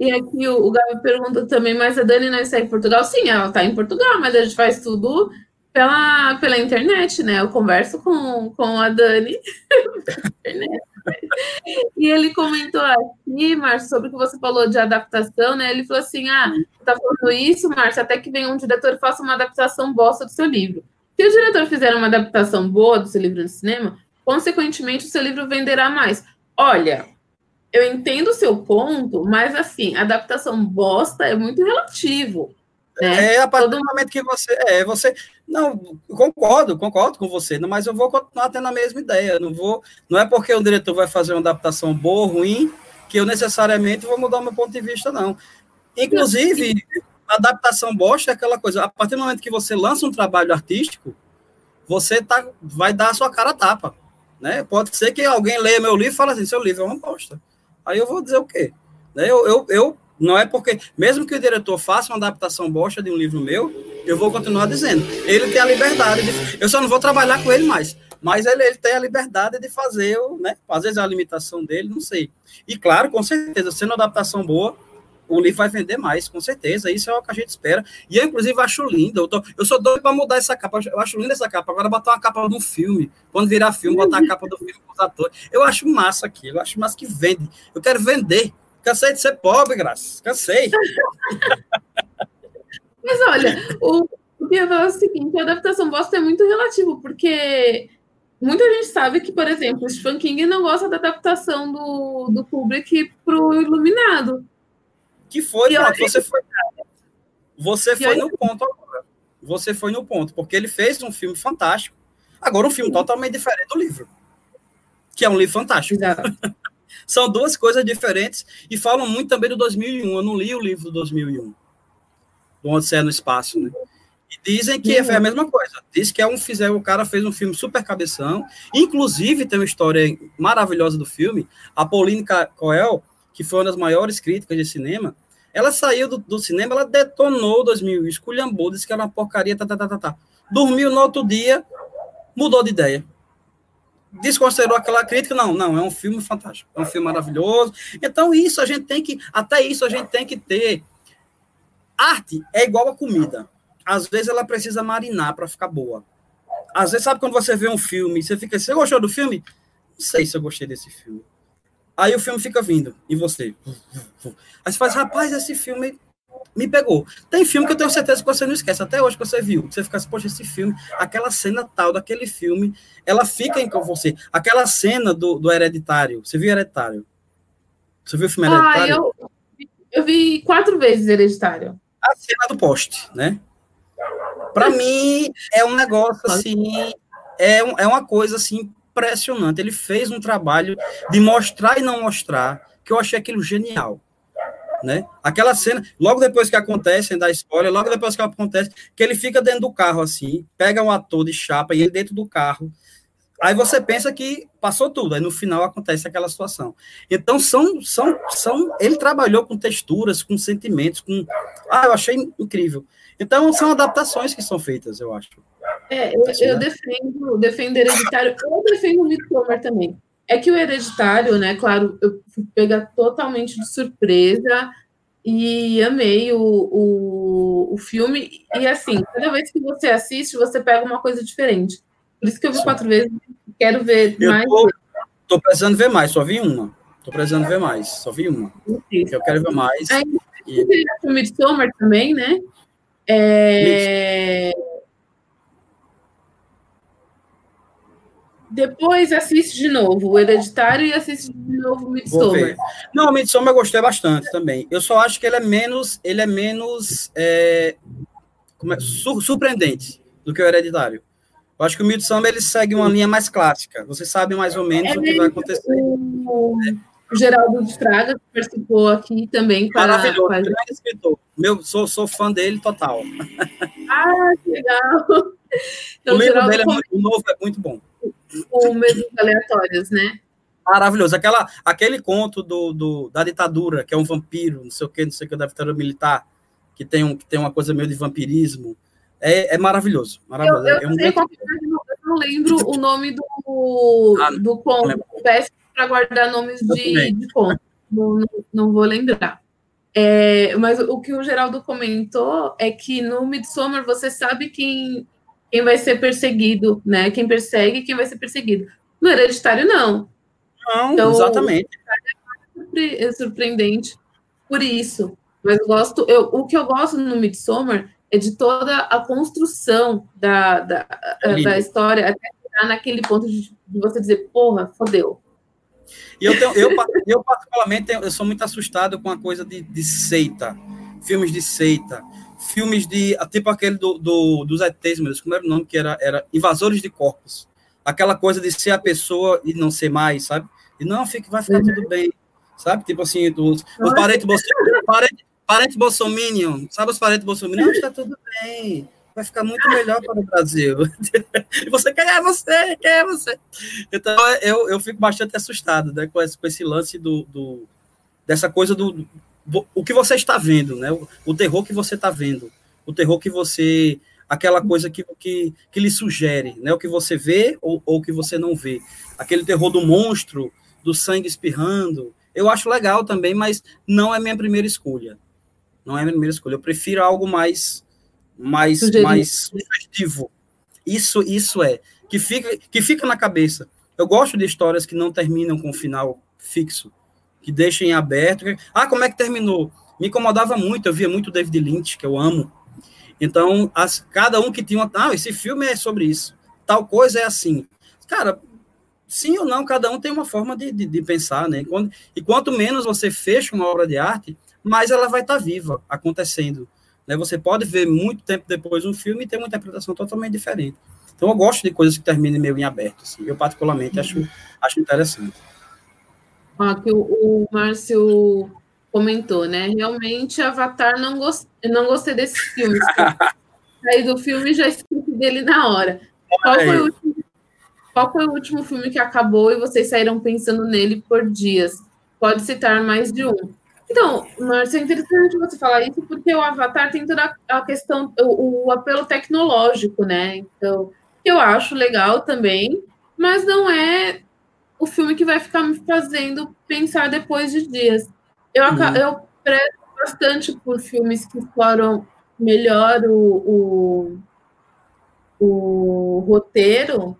E aqui o, o Gabi pergunta também, mas a Dani não está em Portugal? Sim, ela está em Portugal, mas a gente faz tudo pela, pela internet, né? Eu converso com, com a Dani. <laughs> e ele comentou aqui, Márcio, sobre o que você falou de adaptação, né? Ele falou assim: ah, tá falando isso, Márcio, até que venha um diretor e faça uma adaptação bosta do seu livro. Se o diretor fizer uma adaptação boa do seu livro no cinema, consequentemente o seu livro venderá mais. Olha, eu entendo o seu ponto, mas assim, adaptação bosta é muito relativo. Né? É, a partir Todo do momento que você. É, você. Não, concordo, concordo com você, mas eu vou continuar tendo a mesma ideia. Não vou. Não é porque o diretor vai fazer uma adaptação boa ou ruim que eu necessariamente vou mudar o meu ponto de vista, não. Inclusive, a adaptação bosta é aquela coisa. A partir do momento que você lança um trabalho artístico, você tá, vai dar a sua cara a tapa. Né? Pode ser que alguém leia meu livro e fale assim: seu livro é uma bosta. Aí eu vou dizer o quê? Né? Eu, eu, eu não é porque, mesmo que o diretor faça uma adaptação bosta de um livro meu, eu vou continuar dizendo. Ele tem a liberdade de. Eu só não vou trabalhar com ele mais. Mas ele, ele tem a liberdade de fazer, né? Às vezes a limitação dele, não sei. E claro, com certeza, sendo adaptação boa, o livro vai vender mais, com certeza. Isso é o que a gente espera. E eu, inclusive, acho lindo. Eu, tô, eu sou doido para mudar essa capa. Eu acho linda essa capa. Agora, botar uma capa de um filme. Quando virar filme, botar a capa do filme com os atores. Eu acho massa aquilo. Eu acho massa que vende. Eu quero vender. Cansei de ser pobre, Graças. Cansei. <laughs> Mas olha, o, o que eu falo é o seguinte: a adaptação bosta é muito relativo, porque muita gente sabe que, por exemplo, o Stephen King não gosta da adaptação do, do Kubrick para o Iluminado. Que foi, pronto, você foi. Você foi no ponto agora. Você foi no ponto, porque ele fez um filme fantástico. Agora, um filme totalmente diferente do livro. Que é um livro fantástico. Exato. <laughs> São duas coisas diferentes e falam muito também do 2001. Eu não li o livro do 2001, do Odisseia no Espaço, né? E dizem que Uhum. é a mesma coisa. Diz que é um fizer, o cara fez um filme super cabeção. Inclusive, tem uma história maravilhosa do filme. A Pauline Coel, que foi uma das maiores críticas de cinema, ela saiu do, do cinema, ela detonou o 2001, esculhambou, disse que era uma porcaria, tá, tá, tá, tá, tá. Dormiu no outro dia, mudou de ideia desconsiderou aquela crítica, não, não, é um filme fantástico, é um filme maravilhoso. Então, isso a gente tem que, até isso a gente tem que ter. Arte é igual a comida. Às vezes ela precisa marinar para ficar boa. Às vezes, sabe quando você vê um filme, você fica você gostou do filme? Não sei se eu gostei desse filme. Aí o filme fica vindo, e você? Aí você faz, rapaz, esse filme me pegou. Tem filme que eu tenho certeza que você não esquece, até hoje que você viu. Você fica assim, poxa, esse filme, aquela cena tal daquele filme, ela fica em com você. Aquela cena do, do Hereditário, você viu Hereditário? Você viu o filme Ah, Hereditário? eu, eu vi quatro vezes Hereditário. A cena do poste, né? Para mim, é um negócio assim, é, um, é uma coisa assim impressionante. Ele fez um trabalho de mostrar e não mostrar, que eu achei aquilo genial. Né? Aquela cena, logo depois que acontece, dar spoiler, logo depois que acontece, que ele fica dentro do carro assim, pega um ator de chapa e ele dentro do carro. Aí você pensa que passou tudo, aí no final acontece aquela situação. Então são são são ele trabalhou com texturas, com sentimentos, com ah, eu achei incrível. Então são adaptações que são feitas, eu acho. É, eu, Sim, eu defendo, defendo Hereditário, eu defendo o Midsommar também. É que o Hereditário, né, claro, eu fui pegar totalmente de surpresa e amei o, o, o filme. E assim, cada vez que você assiste, você pega uma coisa diferente. Por isso que eu vi quatro vezes, quero ver Eu mais. tô, tô precisando ver mais, só vi uma. Tô precisando ver mais, só vi uma. vezes. Eu quero ver mais. Aí, E- O Midsommar também, né? É... Depois assiste de novo o Hereditário e assiste de novo o Midsommar. Não, o Midsommar eu gostei bastante também. Eu só acho que ele é menos, ele é menos é, é, sur- surpreendente do que o Hereditário. Eu acho que o Midsommar ele segue uma linha mais clássica. Você sabe mais ou menos o que vai acontecer. O, o Geraldo de Fraga participou aqui também. Com a, Maravilhoso, grande escritor. Meu, sou, sou fã dele total. Ah, que legal! <laughs> Então, o livro dele é o novo é muito bom. com medos aleatórios, né? Maravilhoso. Aquela, aquele conto do, do, da ditadura, que é um vampiro, não sei o que, não sei o que, da ditadura militar, que tem, um, que tem uma coisa meio de vampirismo. É, é maravilhoso. Eu, maravilhoso. eu é um sei é, eu não- eu lembro o nome do, ah, do conto. Peço para guardar nomes de, de conto. Não, não, não, vou lembrar. É, mas o que o Geraldo comentou é que no Midsommar você sabe quem, quem vai ser perseguido, né? Quem persegue quem vai ser perseguido. No Hereditário, não. Não, então, exatamente. É surpreendente por isso. Mas eu gosto, eu, o que eu gosto no Midsommar é de toda a construção da, da, é da história até chegar naquele ponto de, de, você dizer, porra, fodeu. E eu, tenho, eu, eu, particularmente, eu sou muito assustado com a coisa de, de seita, filmes de seita, filmes de, tipo aquele do, do, dos ETs, meu Deus, como era o nome, que era, era Invasores de Corpos. Aquela coisa de ser a pessoa e não ser mais, sabe? E não, fica, vai ficar uhum. tudo bem, sabe? Tipo assim, os, os parentes, parentes, parente Bolsominion, sabe os parentes Bolsominion? Está tudo bem, vai ficar muito melhor para o Brasil. e <laughs> você, quem é você? Quem é você? Então, eu, eu fico bastante assustado né, com, esse, com esse lance do, do, dessa coisa do, o que você está vendo, né? O, o terror que você está vendo, o terror que você aquela coisa que, que, que lhe sugere, né? O que você vê ou o que você não vê. Aquele terror do monstro, do sangue espirrando. Eu acho legal também, mas não é minha primeira escolha não é a minha primeira escolha. Eu prefiro algo mais mais mais sugestivo. Isso isso é que fica que fica na cabeça. Eu gosto de histórias que não terminam com um final fixo, que deixem aberto. Ah, como é que terminou? Me incomodava muito, eu via muito David Lynch, que eu amo. Então, as, cada um que tinha uma, ah, esse filme é sobre isso. Tal coisa é assim. Cara, sim ou não, cada um tem uma forma de, de, de pensar, né? Quando, e quanto menos você fecha uma obra de arte, mas ela vai estar tá viva, acontecendo. Né? Você pode ver muito tempo depois um filme e ter uma interpretação totalmente diferente. Então, eu gosto de coisas que terminem meio em aberto. Assim. Eu, particularmente, acho, acho interessante. Ó, que o, o Márcio comentou, né? Realmente, Avatar, não, gost... não gostei desse filme. <laughs> Saí do filme e já esqueci dele na hora. Qual foi, último... Qual foi o último filme que acabou e vocês saíram pensando nele por dias? Pode citar mais de um. Então, Márcio, é interessante você falar isso, porque o Avatar tem toda a questão, o, o apelo tecnológico, né? Então, eu acho legal também, mas não é o filme que vai ficar me fazendo pensar depois de dias. Eu, uhum. eu prezo bastante por filmes que exploram melhor o, o, o roteiro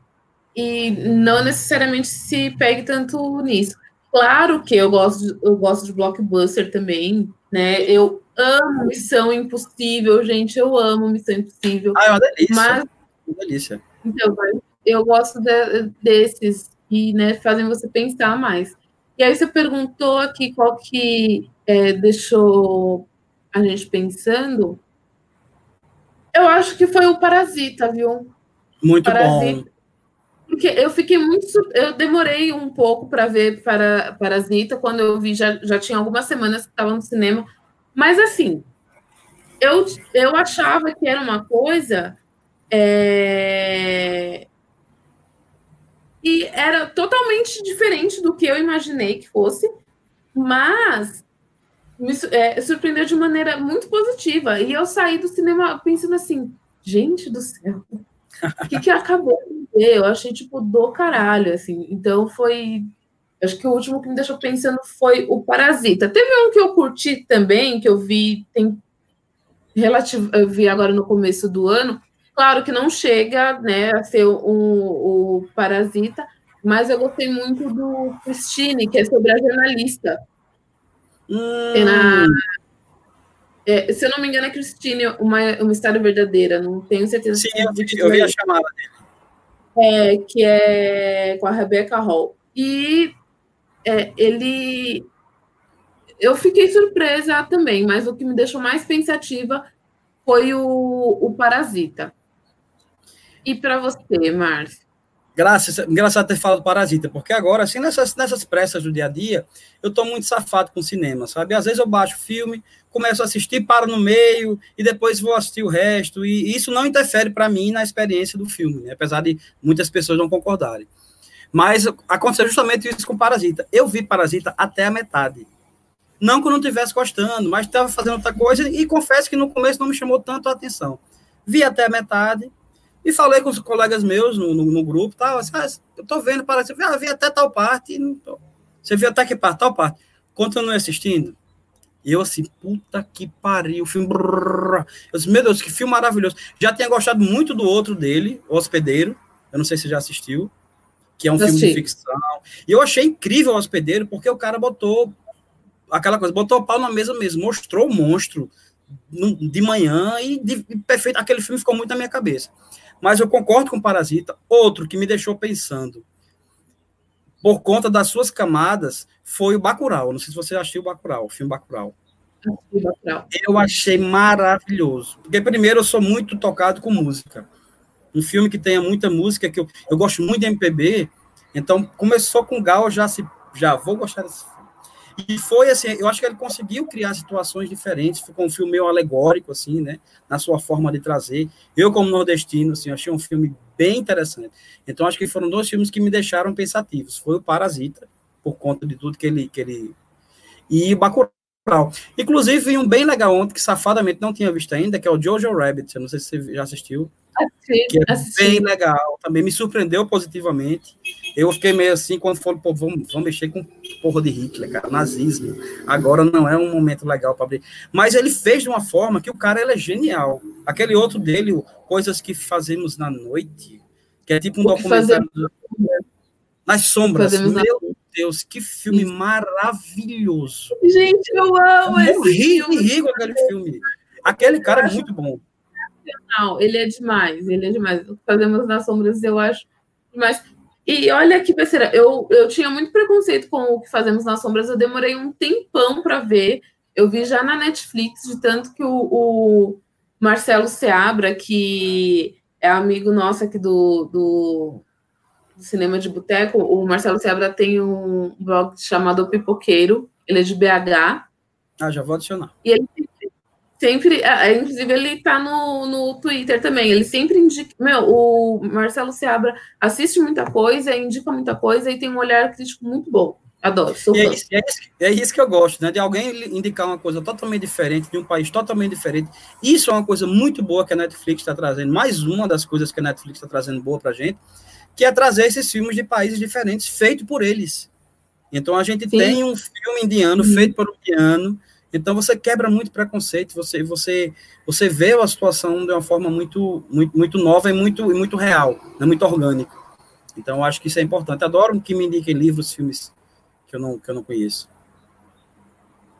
e não necessariamente se pegue tanto nisso. Claro que eu gosto, eu gosto de blockbuster também, né? Eu amo Missão Impossível, gente, eu amo Missão Impossível. Ah, é uma delícia. Mas, uma delícia. Então, eu gosto de, desses que né, fazem você pensar mais. E aí você perguntou aqui qual que é, deixou a gente pensando. Eu acho que foi o Parasita, viu? Muito Parasita. bom. Porque eu fiquei muito. Eu demorei um pouco para ver para Parasita, quando eu vi, já, já tinha algumas semanas que estava no cinema. Mas, assim, eu, eu achava que era uma coisa. É... E era totalmente diferente do que eu imaginei que fosse, mas me é, surpreendeu de maneira muito positiva. E eu saí do cinema pensando assim: gente do céu, o que, que acabou de ver? Eu achei, tipo, do caralho, assim. Então foi. Acho que o último que me deixou pensando foi o Parasita. Teve um que eu curti também, que eu vi, tem relativo, eu vi agora no começo do ano. Claro que não chega né, a ser o, o Parasita, mas eu gostei muito do Christine, que é sobre a jornalista. Hum. Na, é, se eu não me engano, é Christine, uma, uma história verdadeira, não tenho certeza. Sim, eu eu vi a chamada dele. É, que é com a Rebecca Hall. E é, ele. Eu fiquei surpresa também, mas o que me deixou mais pensativa foi o, o Parasita. E para você, Márcio? Graças, engraçado ter falado Parasita, porque agora, assim, nessas, nessas pressas do dia a dia, eu tô muito safado com cinema, sabe? Às vezes eu baixo filme, começo a assistir, paro no meio e depois vou assistir o resto. E isso não interfere para mim na experiência do filme, né? apesar de muitas pessoas não concordarem. Mas aconteceu justamente isso com Parasita. Eu vi Parasita até a metade. Não que eu não estivesse gostando, mas estava fazendo outra coisa e confesso que no começo não me chamou tanto a atenção. Vi até a metade, E falei com os colegas meus no, no, no grupo, tal, assim, ah, eu tô vendo, parece, ah, vi até tal parte, você viu até que parte, tal parte. Continue assistindo. E eu assim, puta que pariu, o filme. Brrr. Eu disse, meu Deus, que filme maravilhoso. Já tinha gostado muito do outro dele, O Hospedeiro. Eu não sei se você já assistiu. Que é um filme de ficção. E eu achei incrível o Hospedeiro, porque o cara botou aquela coisa, botou o pau na mesa mesmo, mostrou o monstro de manhã e de, perfeito. Aquele filme ficou muito na minha cabeça. Mas eu concordo com Parasita. Outro que me deixou pensando, por conta das suas camadas, foi o Bacurau. Não sei se você assistiu o Bacurau, o filme Bacurau. Eu achei maravilhoso. Porque, primeiro, eu sou muito tocado com música. Um filme que tenha muita música, que eu, eu gosto muito de MPB. Então, começou com Gal, já, se, já vou gostar desse filme. E foi assim, eu acho que ele conseguiu criar situações diferentes, ficou um filme meio alegórico, assim, né, na sua forma de trazer. Eu, como nordestino, assim, achei um filme bem interessante. Então, acho que foram dois filmes que me deixaram pensativos. Foi o Parasita, por conta de tudo que ele... Que ele... E Bacurau. Inclusive, vi um bem legal ontem, que safadamente não tinha visto ainda, que é o Jojo Rabbit, eu não sei se você já assistiu. Que é bem legal, também me surpreendeu positivamente. Eu fiquei meio assim quando foram, pô, vamos, vamos mexer com porra de Hitler, cara, nazismo. Agora não é um momento legal para abrir. Mas ele fez de uma forma que o cara ele é genial. Aquele outro dele, Coisas que Fazemos na Noite, que é tipo um documentário nas sombras. Meu na... Deus, que filme maravilhoso. Gente, eu amo eu esse ri, filme. ri com aquele filme. Aquele cara é muito bom. Não, ele é demais, ele é demais. O que fazemos nas sombras, eu acho demais. E olha que besteira, eu, eu tinha muito preconceito com o que fazemos nas sombras, eu demorei um tempão para ver. Eu vi já na Netflix, de tanto que o, o Marcelo Seabra, que é amigo nosso aqui do, do, do Cinema de Boteco, o Marcelo Seabra tem um blog chamado Pipoqueiro, ele é de BH. Ah, já vou adicionar. E ele sempre, inclusive ele está no, no Twitter também, ele sempre indica, meu, o Marcelo Seabra assiste muita coisa, indica muita coisa e tem um olhar crítico muito bom. Adoro, sou é isso, é, isso, é isso que eu gosto, né? De alguém indicar uma coisa totalmente diferente, de um país totalmente diferente. Isso é uma coisa muito boa que a Netflix está trazendo. Mais uma das coisas que a Netflix está trazendo boa para gente, que é trazer esses filmes de países diferentes, feito por eles. Então a gente Sim. tem um filme indiano uhum. feito por um indiano, então você quebra muito preconceito, você você você vê a situação de uma forma muito muito, muito nova e muito e muito real, né, muito orgânica. Então acho que isso é importante. Adoro que me indiquem livros, filmes que eu não que eu não conheço.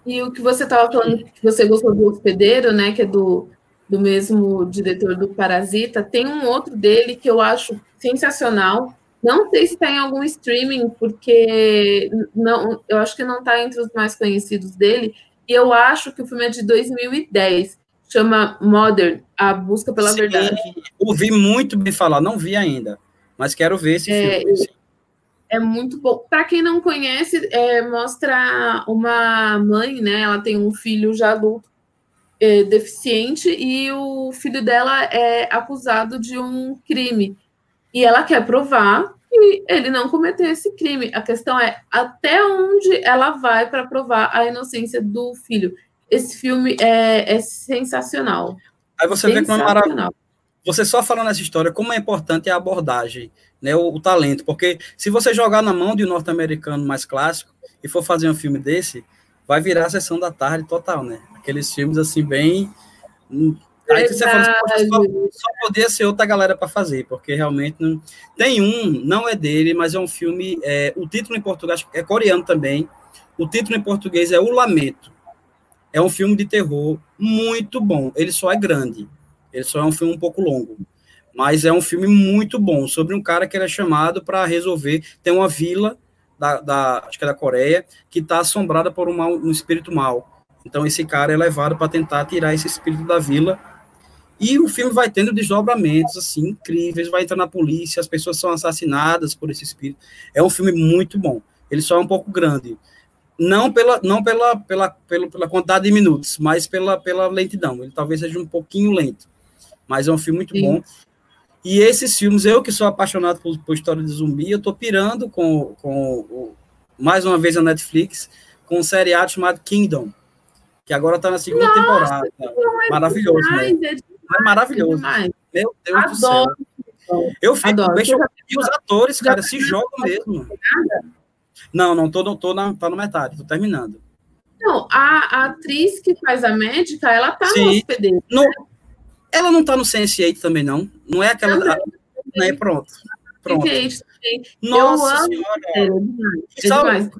E o que você estava falando que você gostou do Hospedeiro, né, que é do do mesmo diretor do Parasita, tem um outro dele que eu acho sensacional. Não sei se está em algum streaming, porque não, eu acho que não está entre os mais conhecidos dele, eu acho que o filme é de 2010. Chama Modern, A Busca pela Sim, Verdade. Ouvi muito bem falar, não vi ainda, mas quero ver esse é, filme. É muito bom. Para quem não conhece, é, mostra uma mãe, né? Ela tem um filho já adulto é, deficiente e o filho dela é acusado de um crime. E ela quer provar e ele não cometeu esse crime. A questão é até onde ela vai para provar a inocência do filho. Esse filme é, é sensacional. Aí você vê como é maravilhoso. Você só falando essa história, como é importante a abordagem, né, o, o talento. Porque se você jogar na mão de um norte-americano mais clássico e for fazer um filme desse, vai virar a sessão da tarde total, né? Aqueles filmes assim, bem hum, Aí você fala assim, só, só podia ser outra galera para fazer, porque realmente não. Tem um, não é dele, mas é um filme. É, o título em português é coreano também. O título em português é O Lamento. É um filme de terror muito bom. Ele só é grande. Ele só é um filme um pouco longo. Mas é um filme muito bom sobre um cara que era é chamado para resolver. Tem uma vila da, da, acho que é da Coreia que está assombrada por um, mal, um espírito mal. Então esse cara é levado para tentar tirar esse espírito da vila e o filme vai tendo desdobramentos assim incríveis, vai entrando na polícia, as pessoas são assassinadas por esse espírito. É um filme muito bom. Ele só é um pouco grande. Não pela não pela pela pela, pela quantidade de minutos, mas pela pela lentidão. Ele talvez seja um pouquinho lento. Mas é um filme muito Sim. bom. E esses filmes, eu que sou apaixonado por, por história de zumbi, eu tô pirando com, com mais uma vez a Netflix, com um seriado chamado Kingdom, que agora está na segunda Nossa, temporada. É Maravilhoso, né? É, é maravilhoso. Meu Deus Adoro. do céu. Eu fico Adoro. bem chocado. E os atores, cara, se jogam mesmo. Não, não tô, não tô na, tá na metade, tô terminando. Não, a, a, atriz que faz a médica, ela tá Sim. no hospedeiro. No, né? Ela não tá no Sense8 também, não? Não é aquela. Não, é pronto. Pronto. Nossa senhora. É Sabe,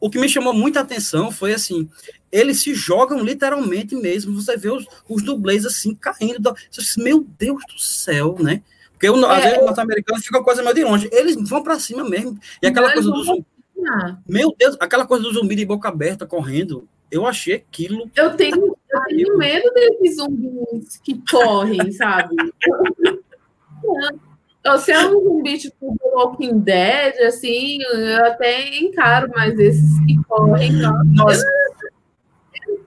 o que me chamou muita atenção foi assim: eles se jogam literalmente mesmo. Você vê os, os dublês assim caindo. Meu Deus do céu, né? Porque eu, é, às vezes o norte-americano fica coisa meio de longe. Eles vão para cima mesmo. E aquela coisa do zumbi. Meu Deus, aquela coisa do zumbi de boca aberta correndo. Eu achei aquilo. Eu tenho, eu tenho medo desses zumbis que correm, sabe? <laughs> Se é um zumbi tipo do Walking Dead, assim, eu até encaro, mas esses que correm, nossa. Eu,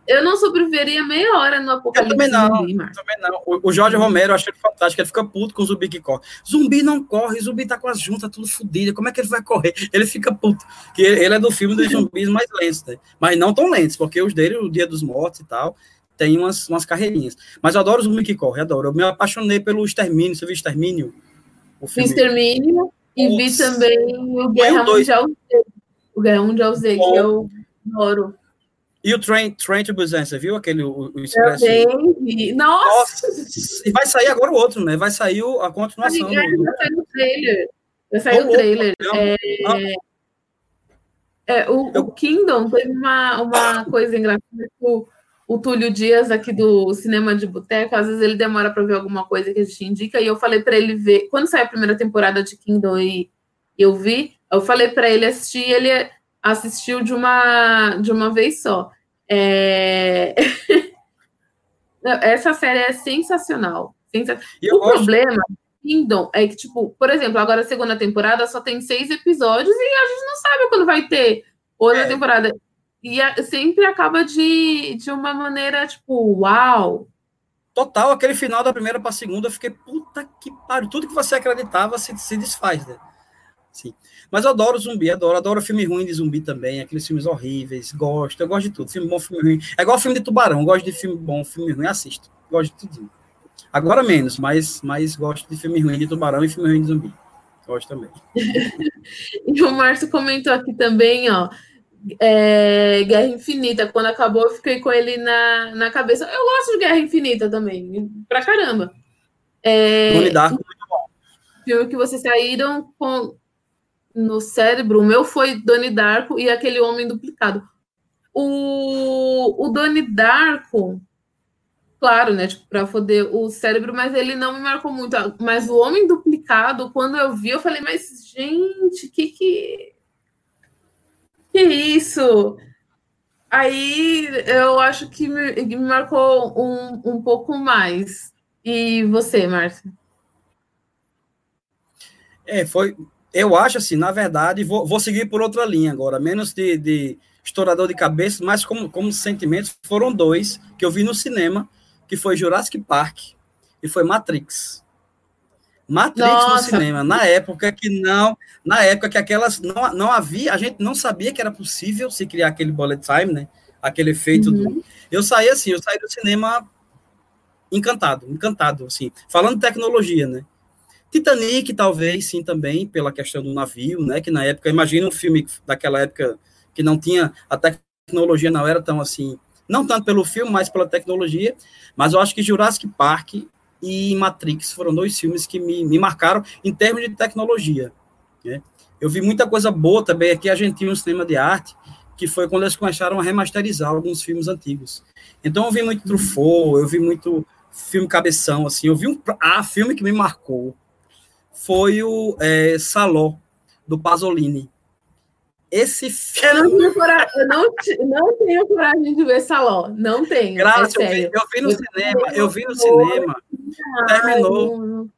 eu não sobreviveria meia hora no apocalipse. Eu também não, zumbi, também não. O, Jorge Romero, eu achei fantástico, ele fica puto com o zumbi que corre. Zumbi não corre, zumbi tá com as juntas tudo fodidas, como é que ele vai correr? Ele fica puto. Que ele é do filme dos <laughs> zumbis mais lentos, né? Mas não tão lentos, porque os dele, o Dia dos Mortos e tal, tem umas, umas carreirinhas. Mas eu adoro o zumbi que corre, adoro. Eu me apaixonei pelo Extermínio, você viu Extermínio? O filme. Extermínio, e Nossa. vi também o Guerra Mundial Z. O Guerra Mundial Z, que eu adoro. E o Train, Train to Busan, você viu aquele o, o Expresso? vi. Nossa! Nossa! E vai sair agora o outro, né? Vai sair a continuação. Vai sair o trailer. Vai sair o trailer. É, é, o, o Kingdom teve uma, uma coisa engraçada. O, o Túlio Dias, aqui do Cinema de Boteco, às vezes ele demora para ver alguma coisa que a gente indica, e eu falei para ele ver. Quando saiu a primeira temporada de Kingdom e eu vi, eu falei para ele assistir, ele assistiu de uma, de uma vez só. É... <laughs> Essa série é sensacional. O problema Kingdom é que, tipo, por exemplo, agora a segunda temporada só tem seis episódios e a gente não sabe quando vai ter outra é. temporada. E sempre acaba de, de uma maneira, tipo, uau. Total, aquele final da primeira para a segunda, eu fiquei, puta que pariu. Tudo que você acreditava se, se desfaz, né? Sim. Mas eu adoro zumbi, adoro, adoro filme ruim de zumbi também, aqueles filmes horríveis, gosto, eu gosto de tudo. Filme bom, filme ruim. É igual filme de tubarão, gosto de filme bom, filme ruim, assisto. Gosto de tudo. Agora menos, mas, mas gosto de filme ruim de tubarão e filme ruim de zumbi. Gosto também. <laughs> e o Márcio comentou aqui também, ó. É, Guerra Infinita, quando acabou, eu fiquei com ele na, na cabeça. Eu gosto de Guerra Infinita também, pra caramba. É, muito bom. Filme que vocês saíram com no cérebro, o meu foi Doni Darko e aquele homem duplicado. O, o Doni Darko, claro, né, tipo, para foder o cérebro, mas ele não me marcou muito. Mas o homem duplicado, quando eu vi, eu falei, mas gente, que que que isso? Aí eu acho que me, me marcou um, um pouco mais. E você, Márcio? É, foi, eu acho assim, na verdade, vou, vou seguir por outra linha agora, menos de, de estourador de cabeça, mas como, como sentimentos, foram dois que eu vi no cinema, que foi Jurassic Park e foi Matrix. Matrix Nossa. no cinema, na época que não, na época que aquelas não, não havia, a gente não sabia que era possível se criar aquele bullet time, né? Aquele efeito uhum. do, eu saí assim, eu saí do cinema encantado, encantado assim, falando tecnologia, né? Titanic, talvez, sim, também, pela questão do navio, né? Que na época, imagina um filme daquela época que não tinha, a tecnologia não era tão assim, não tanto pelo filme, mas pela tecnologia. Mas eu acho que Jurassic Park e Matrix foram dois filmes que me, me marcaram em termos de tecnologia. Né? Eu vi muita coisa boa também aqui, a gente tinha um cinema de arte, que foi quando eles começaram a remasterizar alguns filmes antigos. Então eu vi muito Truffaut, eu vi muito filme cabeção, assim, eu vi um ah, filme que me marcou, foi o é, Saló, do Pasolini. Esse filme... Eu não tenho coragem, eu não, não tenho coragem de ver Saló, não tenho. Graças, é eu, eu vi no eu cinema, eu vi no cinema, terminou,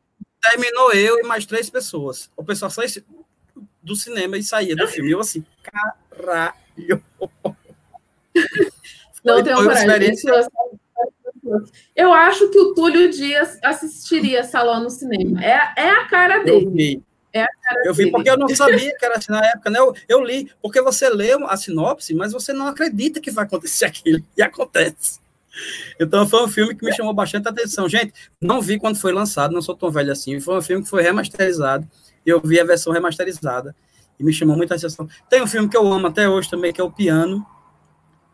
terminou eu e mais três pessoas. O pessoal saiu do cinema e saía do filme. Eu assim, caralho. <laughs> Não tenho coragem. Eu acho que o Túlio Dias assistiria Salão no cinema. É, é a cara dele. Eu vi. É a cara eu vi porque eu não sabia que era assim na época, né? Eu, eu li, porque você lê a sinopse, mas você não acredita que vai acontecer <laughs> aquilo. E acontece. Então foi um filme que me chamou bastante atenção. Gente, não vi quando foi lançado, não sou tão velho assim. Foi um filme que foi remasterizado. Eu vi a versão remasterizada. E me chamou muita atenção. Tem um filme que eu amo até hoje também, que é o Piano,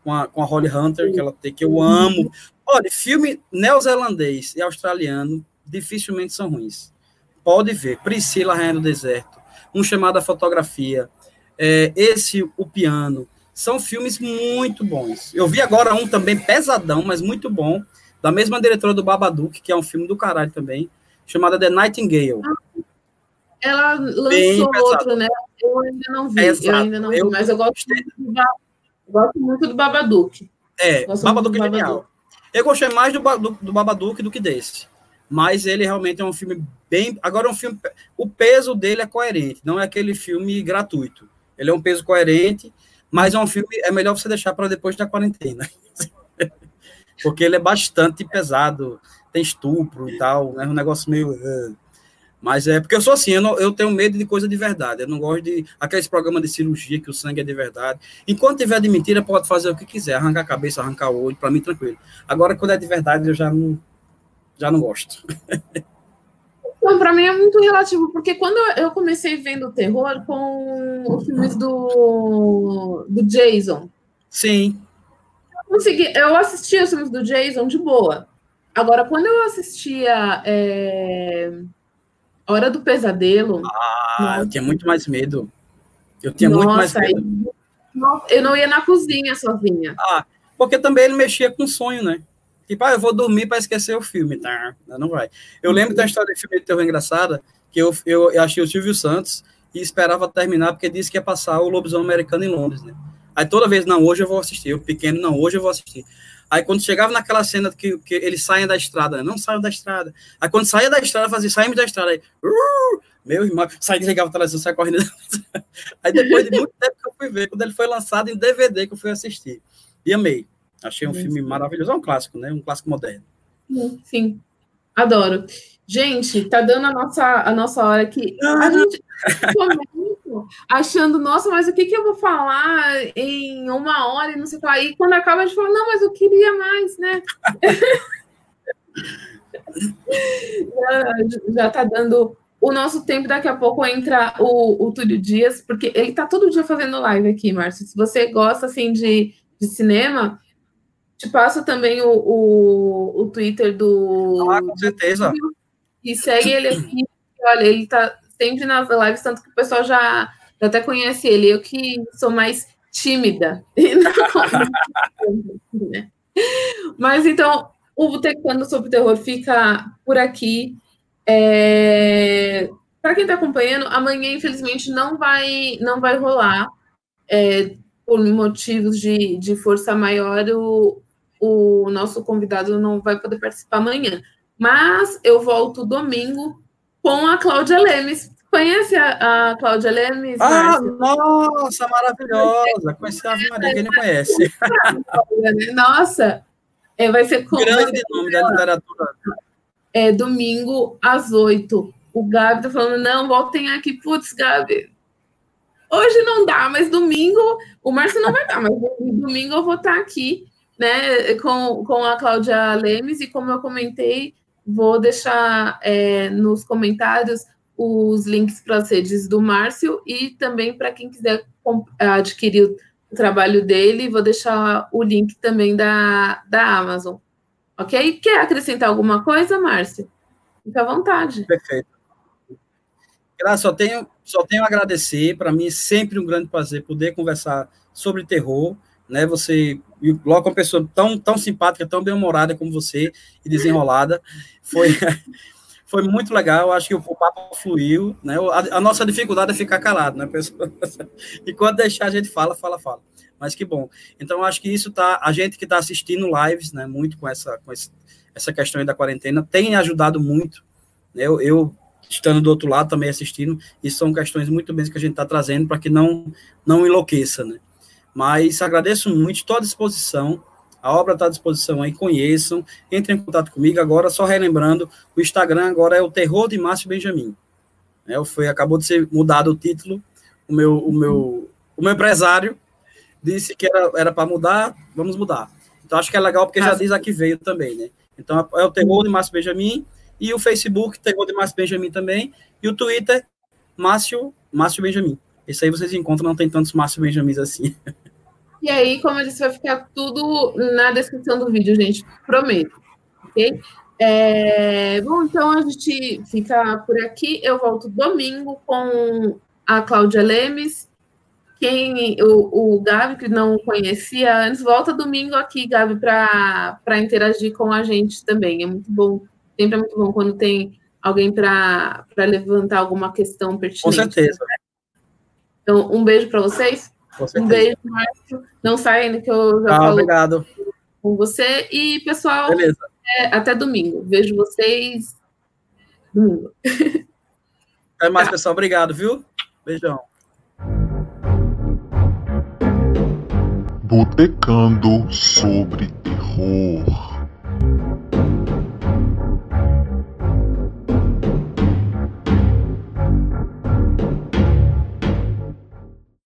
com a, com a Holly Hunter, que ela tem, que eu amo. Olha, filme neozelandês e australiano dificilmente são ruins. Pode ver. Priscila, Rainha do Deserto. Um chamado A Fotografia. É, esse, O Piano. São filmes muito bons. Eu vi agora um também pesadão, mas muito bom, da mesma diretora do Babadook, que é um filme do caralho também, chamada The Nightingale. Ela lançou outro, né? Eu ainda não vi, eu ainda não vi, mas eu gosto, muito do, gosto muito do Babadook. É, gosto Babadook é genial. Eu gostei mais do, do, do Babadook do que desse. Mas ele realmente é um filme bem. Agora, é um filme. O peso dele é coerente, não é aquele filme gratuito. Ele é um peso coerente mas é um filme, é melhor você deixar para depois da quarentena. <laughs> Porque ele é bastante pesado, tem estupro e tal, é um negócio meio. Uh, mas é porque eu sou assim, eu, não, eu, tenho medo de coisa de verdade. Eu não gosto de aqueles programas de cirurgia que o sangue é de verdade. Enquanto tiver de mentira, pode fazer o que quiser, arrancar a cabeça, arrancar o olho, para mim tranquilo. Agora, quando é de verdade, eu já não, já não gosto. <laughs> Não, para mim é muito relativo, porque quando eu comecei vendo terror com os filmes do, do Jason. Sim. Eu, consegui, eu assistia os filmes do Jason de boa. Agora, quando eu assistia é, Hora do Pesadelo. Ah, eu tinha muito mais medo. Eu tinha nossa, muito mais medo. Eu não ia na cozinha sozinha. Ah, porque também ele mexia com sonho, né? Tipo, ah, eu vou dormir para esquecer o filme, tá? Não vai. Eu lembro da história de filme de terror engraçada, que eu, eu, achei o Silvio Santos e esperava terminar porque disse que ia passar o Lobisomem Americano em Londres, né? Aí toda vez, não, hoje eu vou assistir. Eu pequeno, não, hoje eu vou assistir. Aí quando chegava naquela cena que, que eles saem da estrada, né? não saiam da estrada. Aí quando saía da estrada, fazia, saímos da estrada. Aí, uh, meu irmão, sai desligava a televisão, sai correndo. <laughs> Aí depois de muito tempo que eu fui ver, quando ele foi lançado em DVD que eu fui assistir. E amei. Achei um filme maravilhoso. É um clássico, né? Um clássico moderno. Sim, adoro. Gente, tá dando a nossa, a nossa hora aqui. A gente achando, nossa, mas o que, que eu vou falar em uma hora e não sei o que lá. E quando acaba, a gente fala, não, mas eu queria mais, né? <laughs> já, já tá dando o nosso tempo. Daqui a pouco entra o, o Túlio Dias, porque ele tá todo dia fazendo live aqui, Márcio. Se você gosta, assim, de, de cinema, te passo também o, o, o Twitter do. Ah, com certeza. e segue ele aqui. Olha, ele tá sempre nas lives, tanto que o pessoal já, já até conhece ele. Eu que sou mais tímida. <laughs> Né? Mas então, o Botecando sobre Terror fica por aqui. É... Para quem está acompanhando, amanhã, infelizmente, não vai, não vai rolar. É, por motivos de, de força maior, o, o nosso convidado não vai poder participar amanhã. Mas eu volto domingo com a Cláudia Lemes. Conhece a, a Cláudia Lemes? Ah, nossa, maravilhosa! Conheci a Maria, quem não conhece? <laughs> Nossa, é, vai ser com, Grande nome da literatura. É, domingo às oito. O Gabi tá falando, não, voltem aqui. Putz, Gabi, hoje não dá, mas domingo, o Márcio não vai dar, mas domingo eu vou estar aqui né, com, com a Cláudia Lemes, e como eu comentei, vou deixar é, nos comentários os links para as redes do Márcio e também para quem quiser adquirir o trabalho dele, vou deixar o link também da, da Amazon. Ok? Quer acrescentar alguma coisa, Márcio? Fica à vontade. Perfeito. Graças, só tenho, só tenho a agradecer. Para mim é sempre um grande prazer poder conversar sobre terror né? Você e uma pessoa tão, tão simpática, tão bem-humorada como você e desenrolada. Foi, <laughs> foi muito legal. Eu acho que o, papo fluiu, né? A, a, nossa dificuldade é ficar calado, né, pessoal? <laughs> E quando deixar a gente fala, fala, fala. Mas que bom. Então, acho que isso tá. A gente que está assistindo lives, né? Muito com essa, com esse, essa questão aí da quarentena, tem ajudado muito. Né? Eu, eu estando do outro lado também assistindo, e são questões muito bem que a gente está trazendo para que não, não enlouqueça, né? Mas agradeço muito, estou à disposição. A obra está à disposição aí, conheçam, entrem em contato comigo. Agora, só relembrando, o Instagram agora é o Terror de Márcio Benjamin. É, foi, acabou de ser mudado o título. O meu, o meu, o meu empresário disse que era para mudar, vamos mudar. Então acho que é legal porque já diz aqui veio também, né? Então é o terror de Márcio Benjamin e o Facebook terror de Márcio Benjamin também e o Twitter Márcio Márcio Benjamin. Esse aí vocês encontram, não tem tantos Márcio Benjamins assim. <laughs> E aí, como eu disse, vai ficar tudo na descrição do vídeo, gente. Prometo. Ok? É, bom, então a gente fica por aqui. Eu volto domingo com a Cláudia Lemes. Quem o, o Gabi, que não conhecia antes, volta domingo aqui, Gabi, para interagir com a gente também. É muito bom. Sempre é muito bom quando tem alguém para levantar alguma questão pertinente. Com certeza. Então, um beijo para vocês. Um beijo, Márcio. Não saindo que eu já ah, falo obrigado. com você. E, pessoal, Beleza. É, até domingo. Vejo vocês domingo. <laughs> Até mais, tá. pessoal. Obrigado, viu? Beijão. Botecando sobre terror.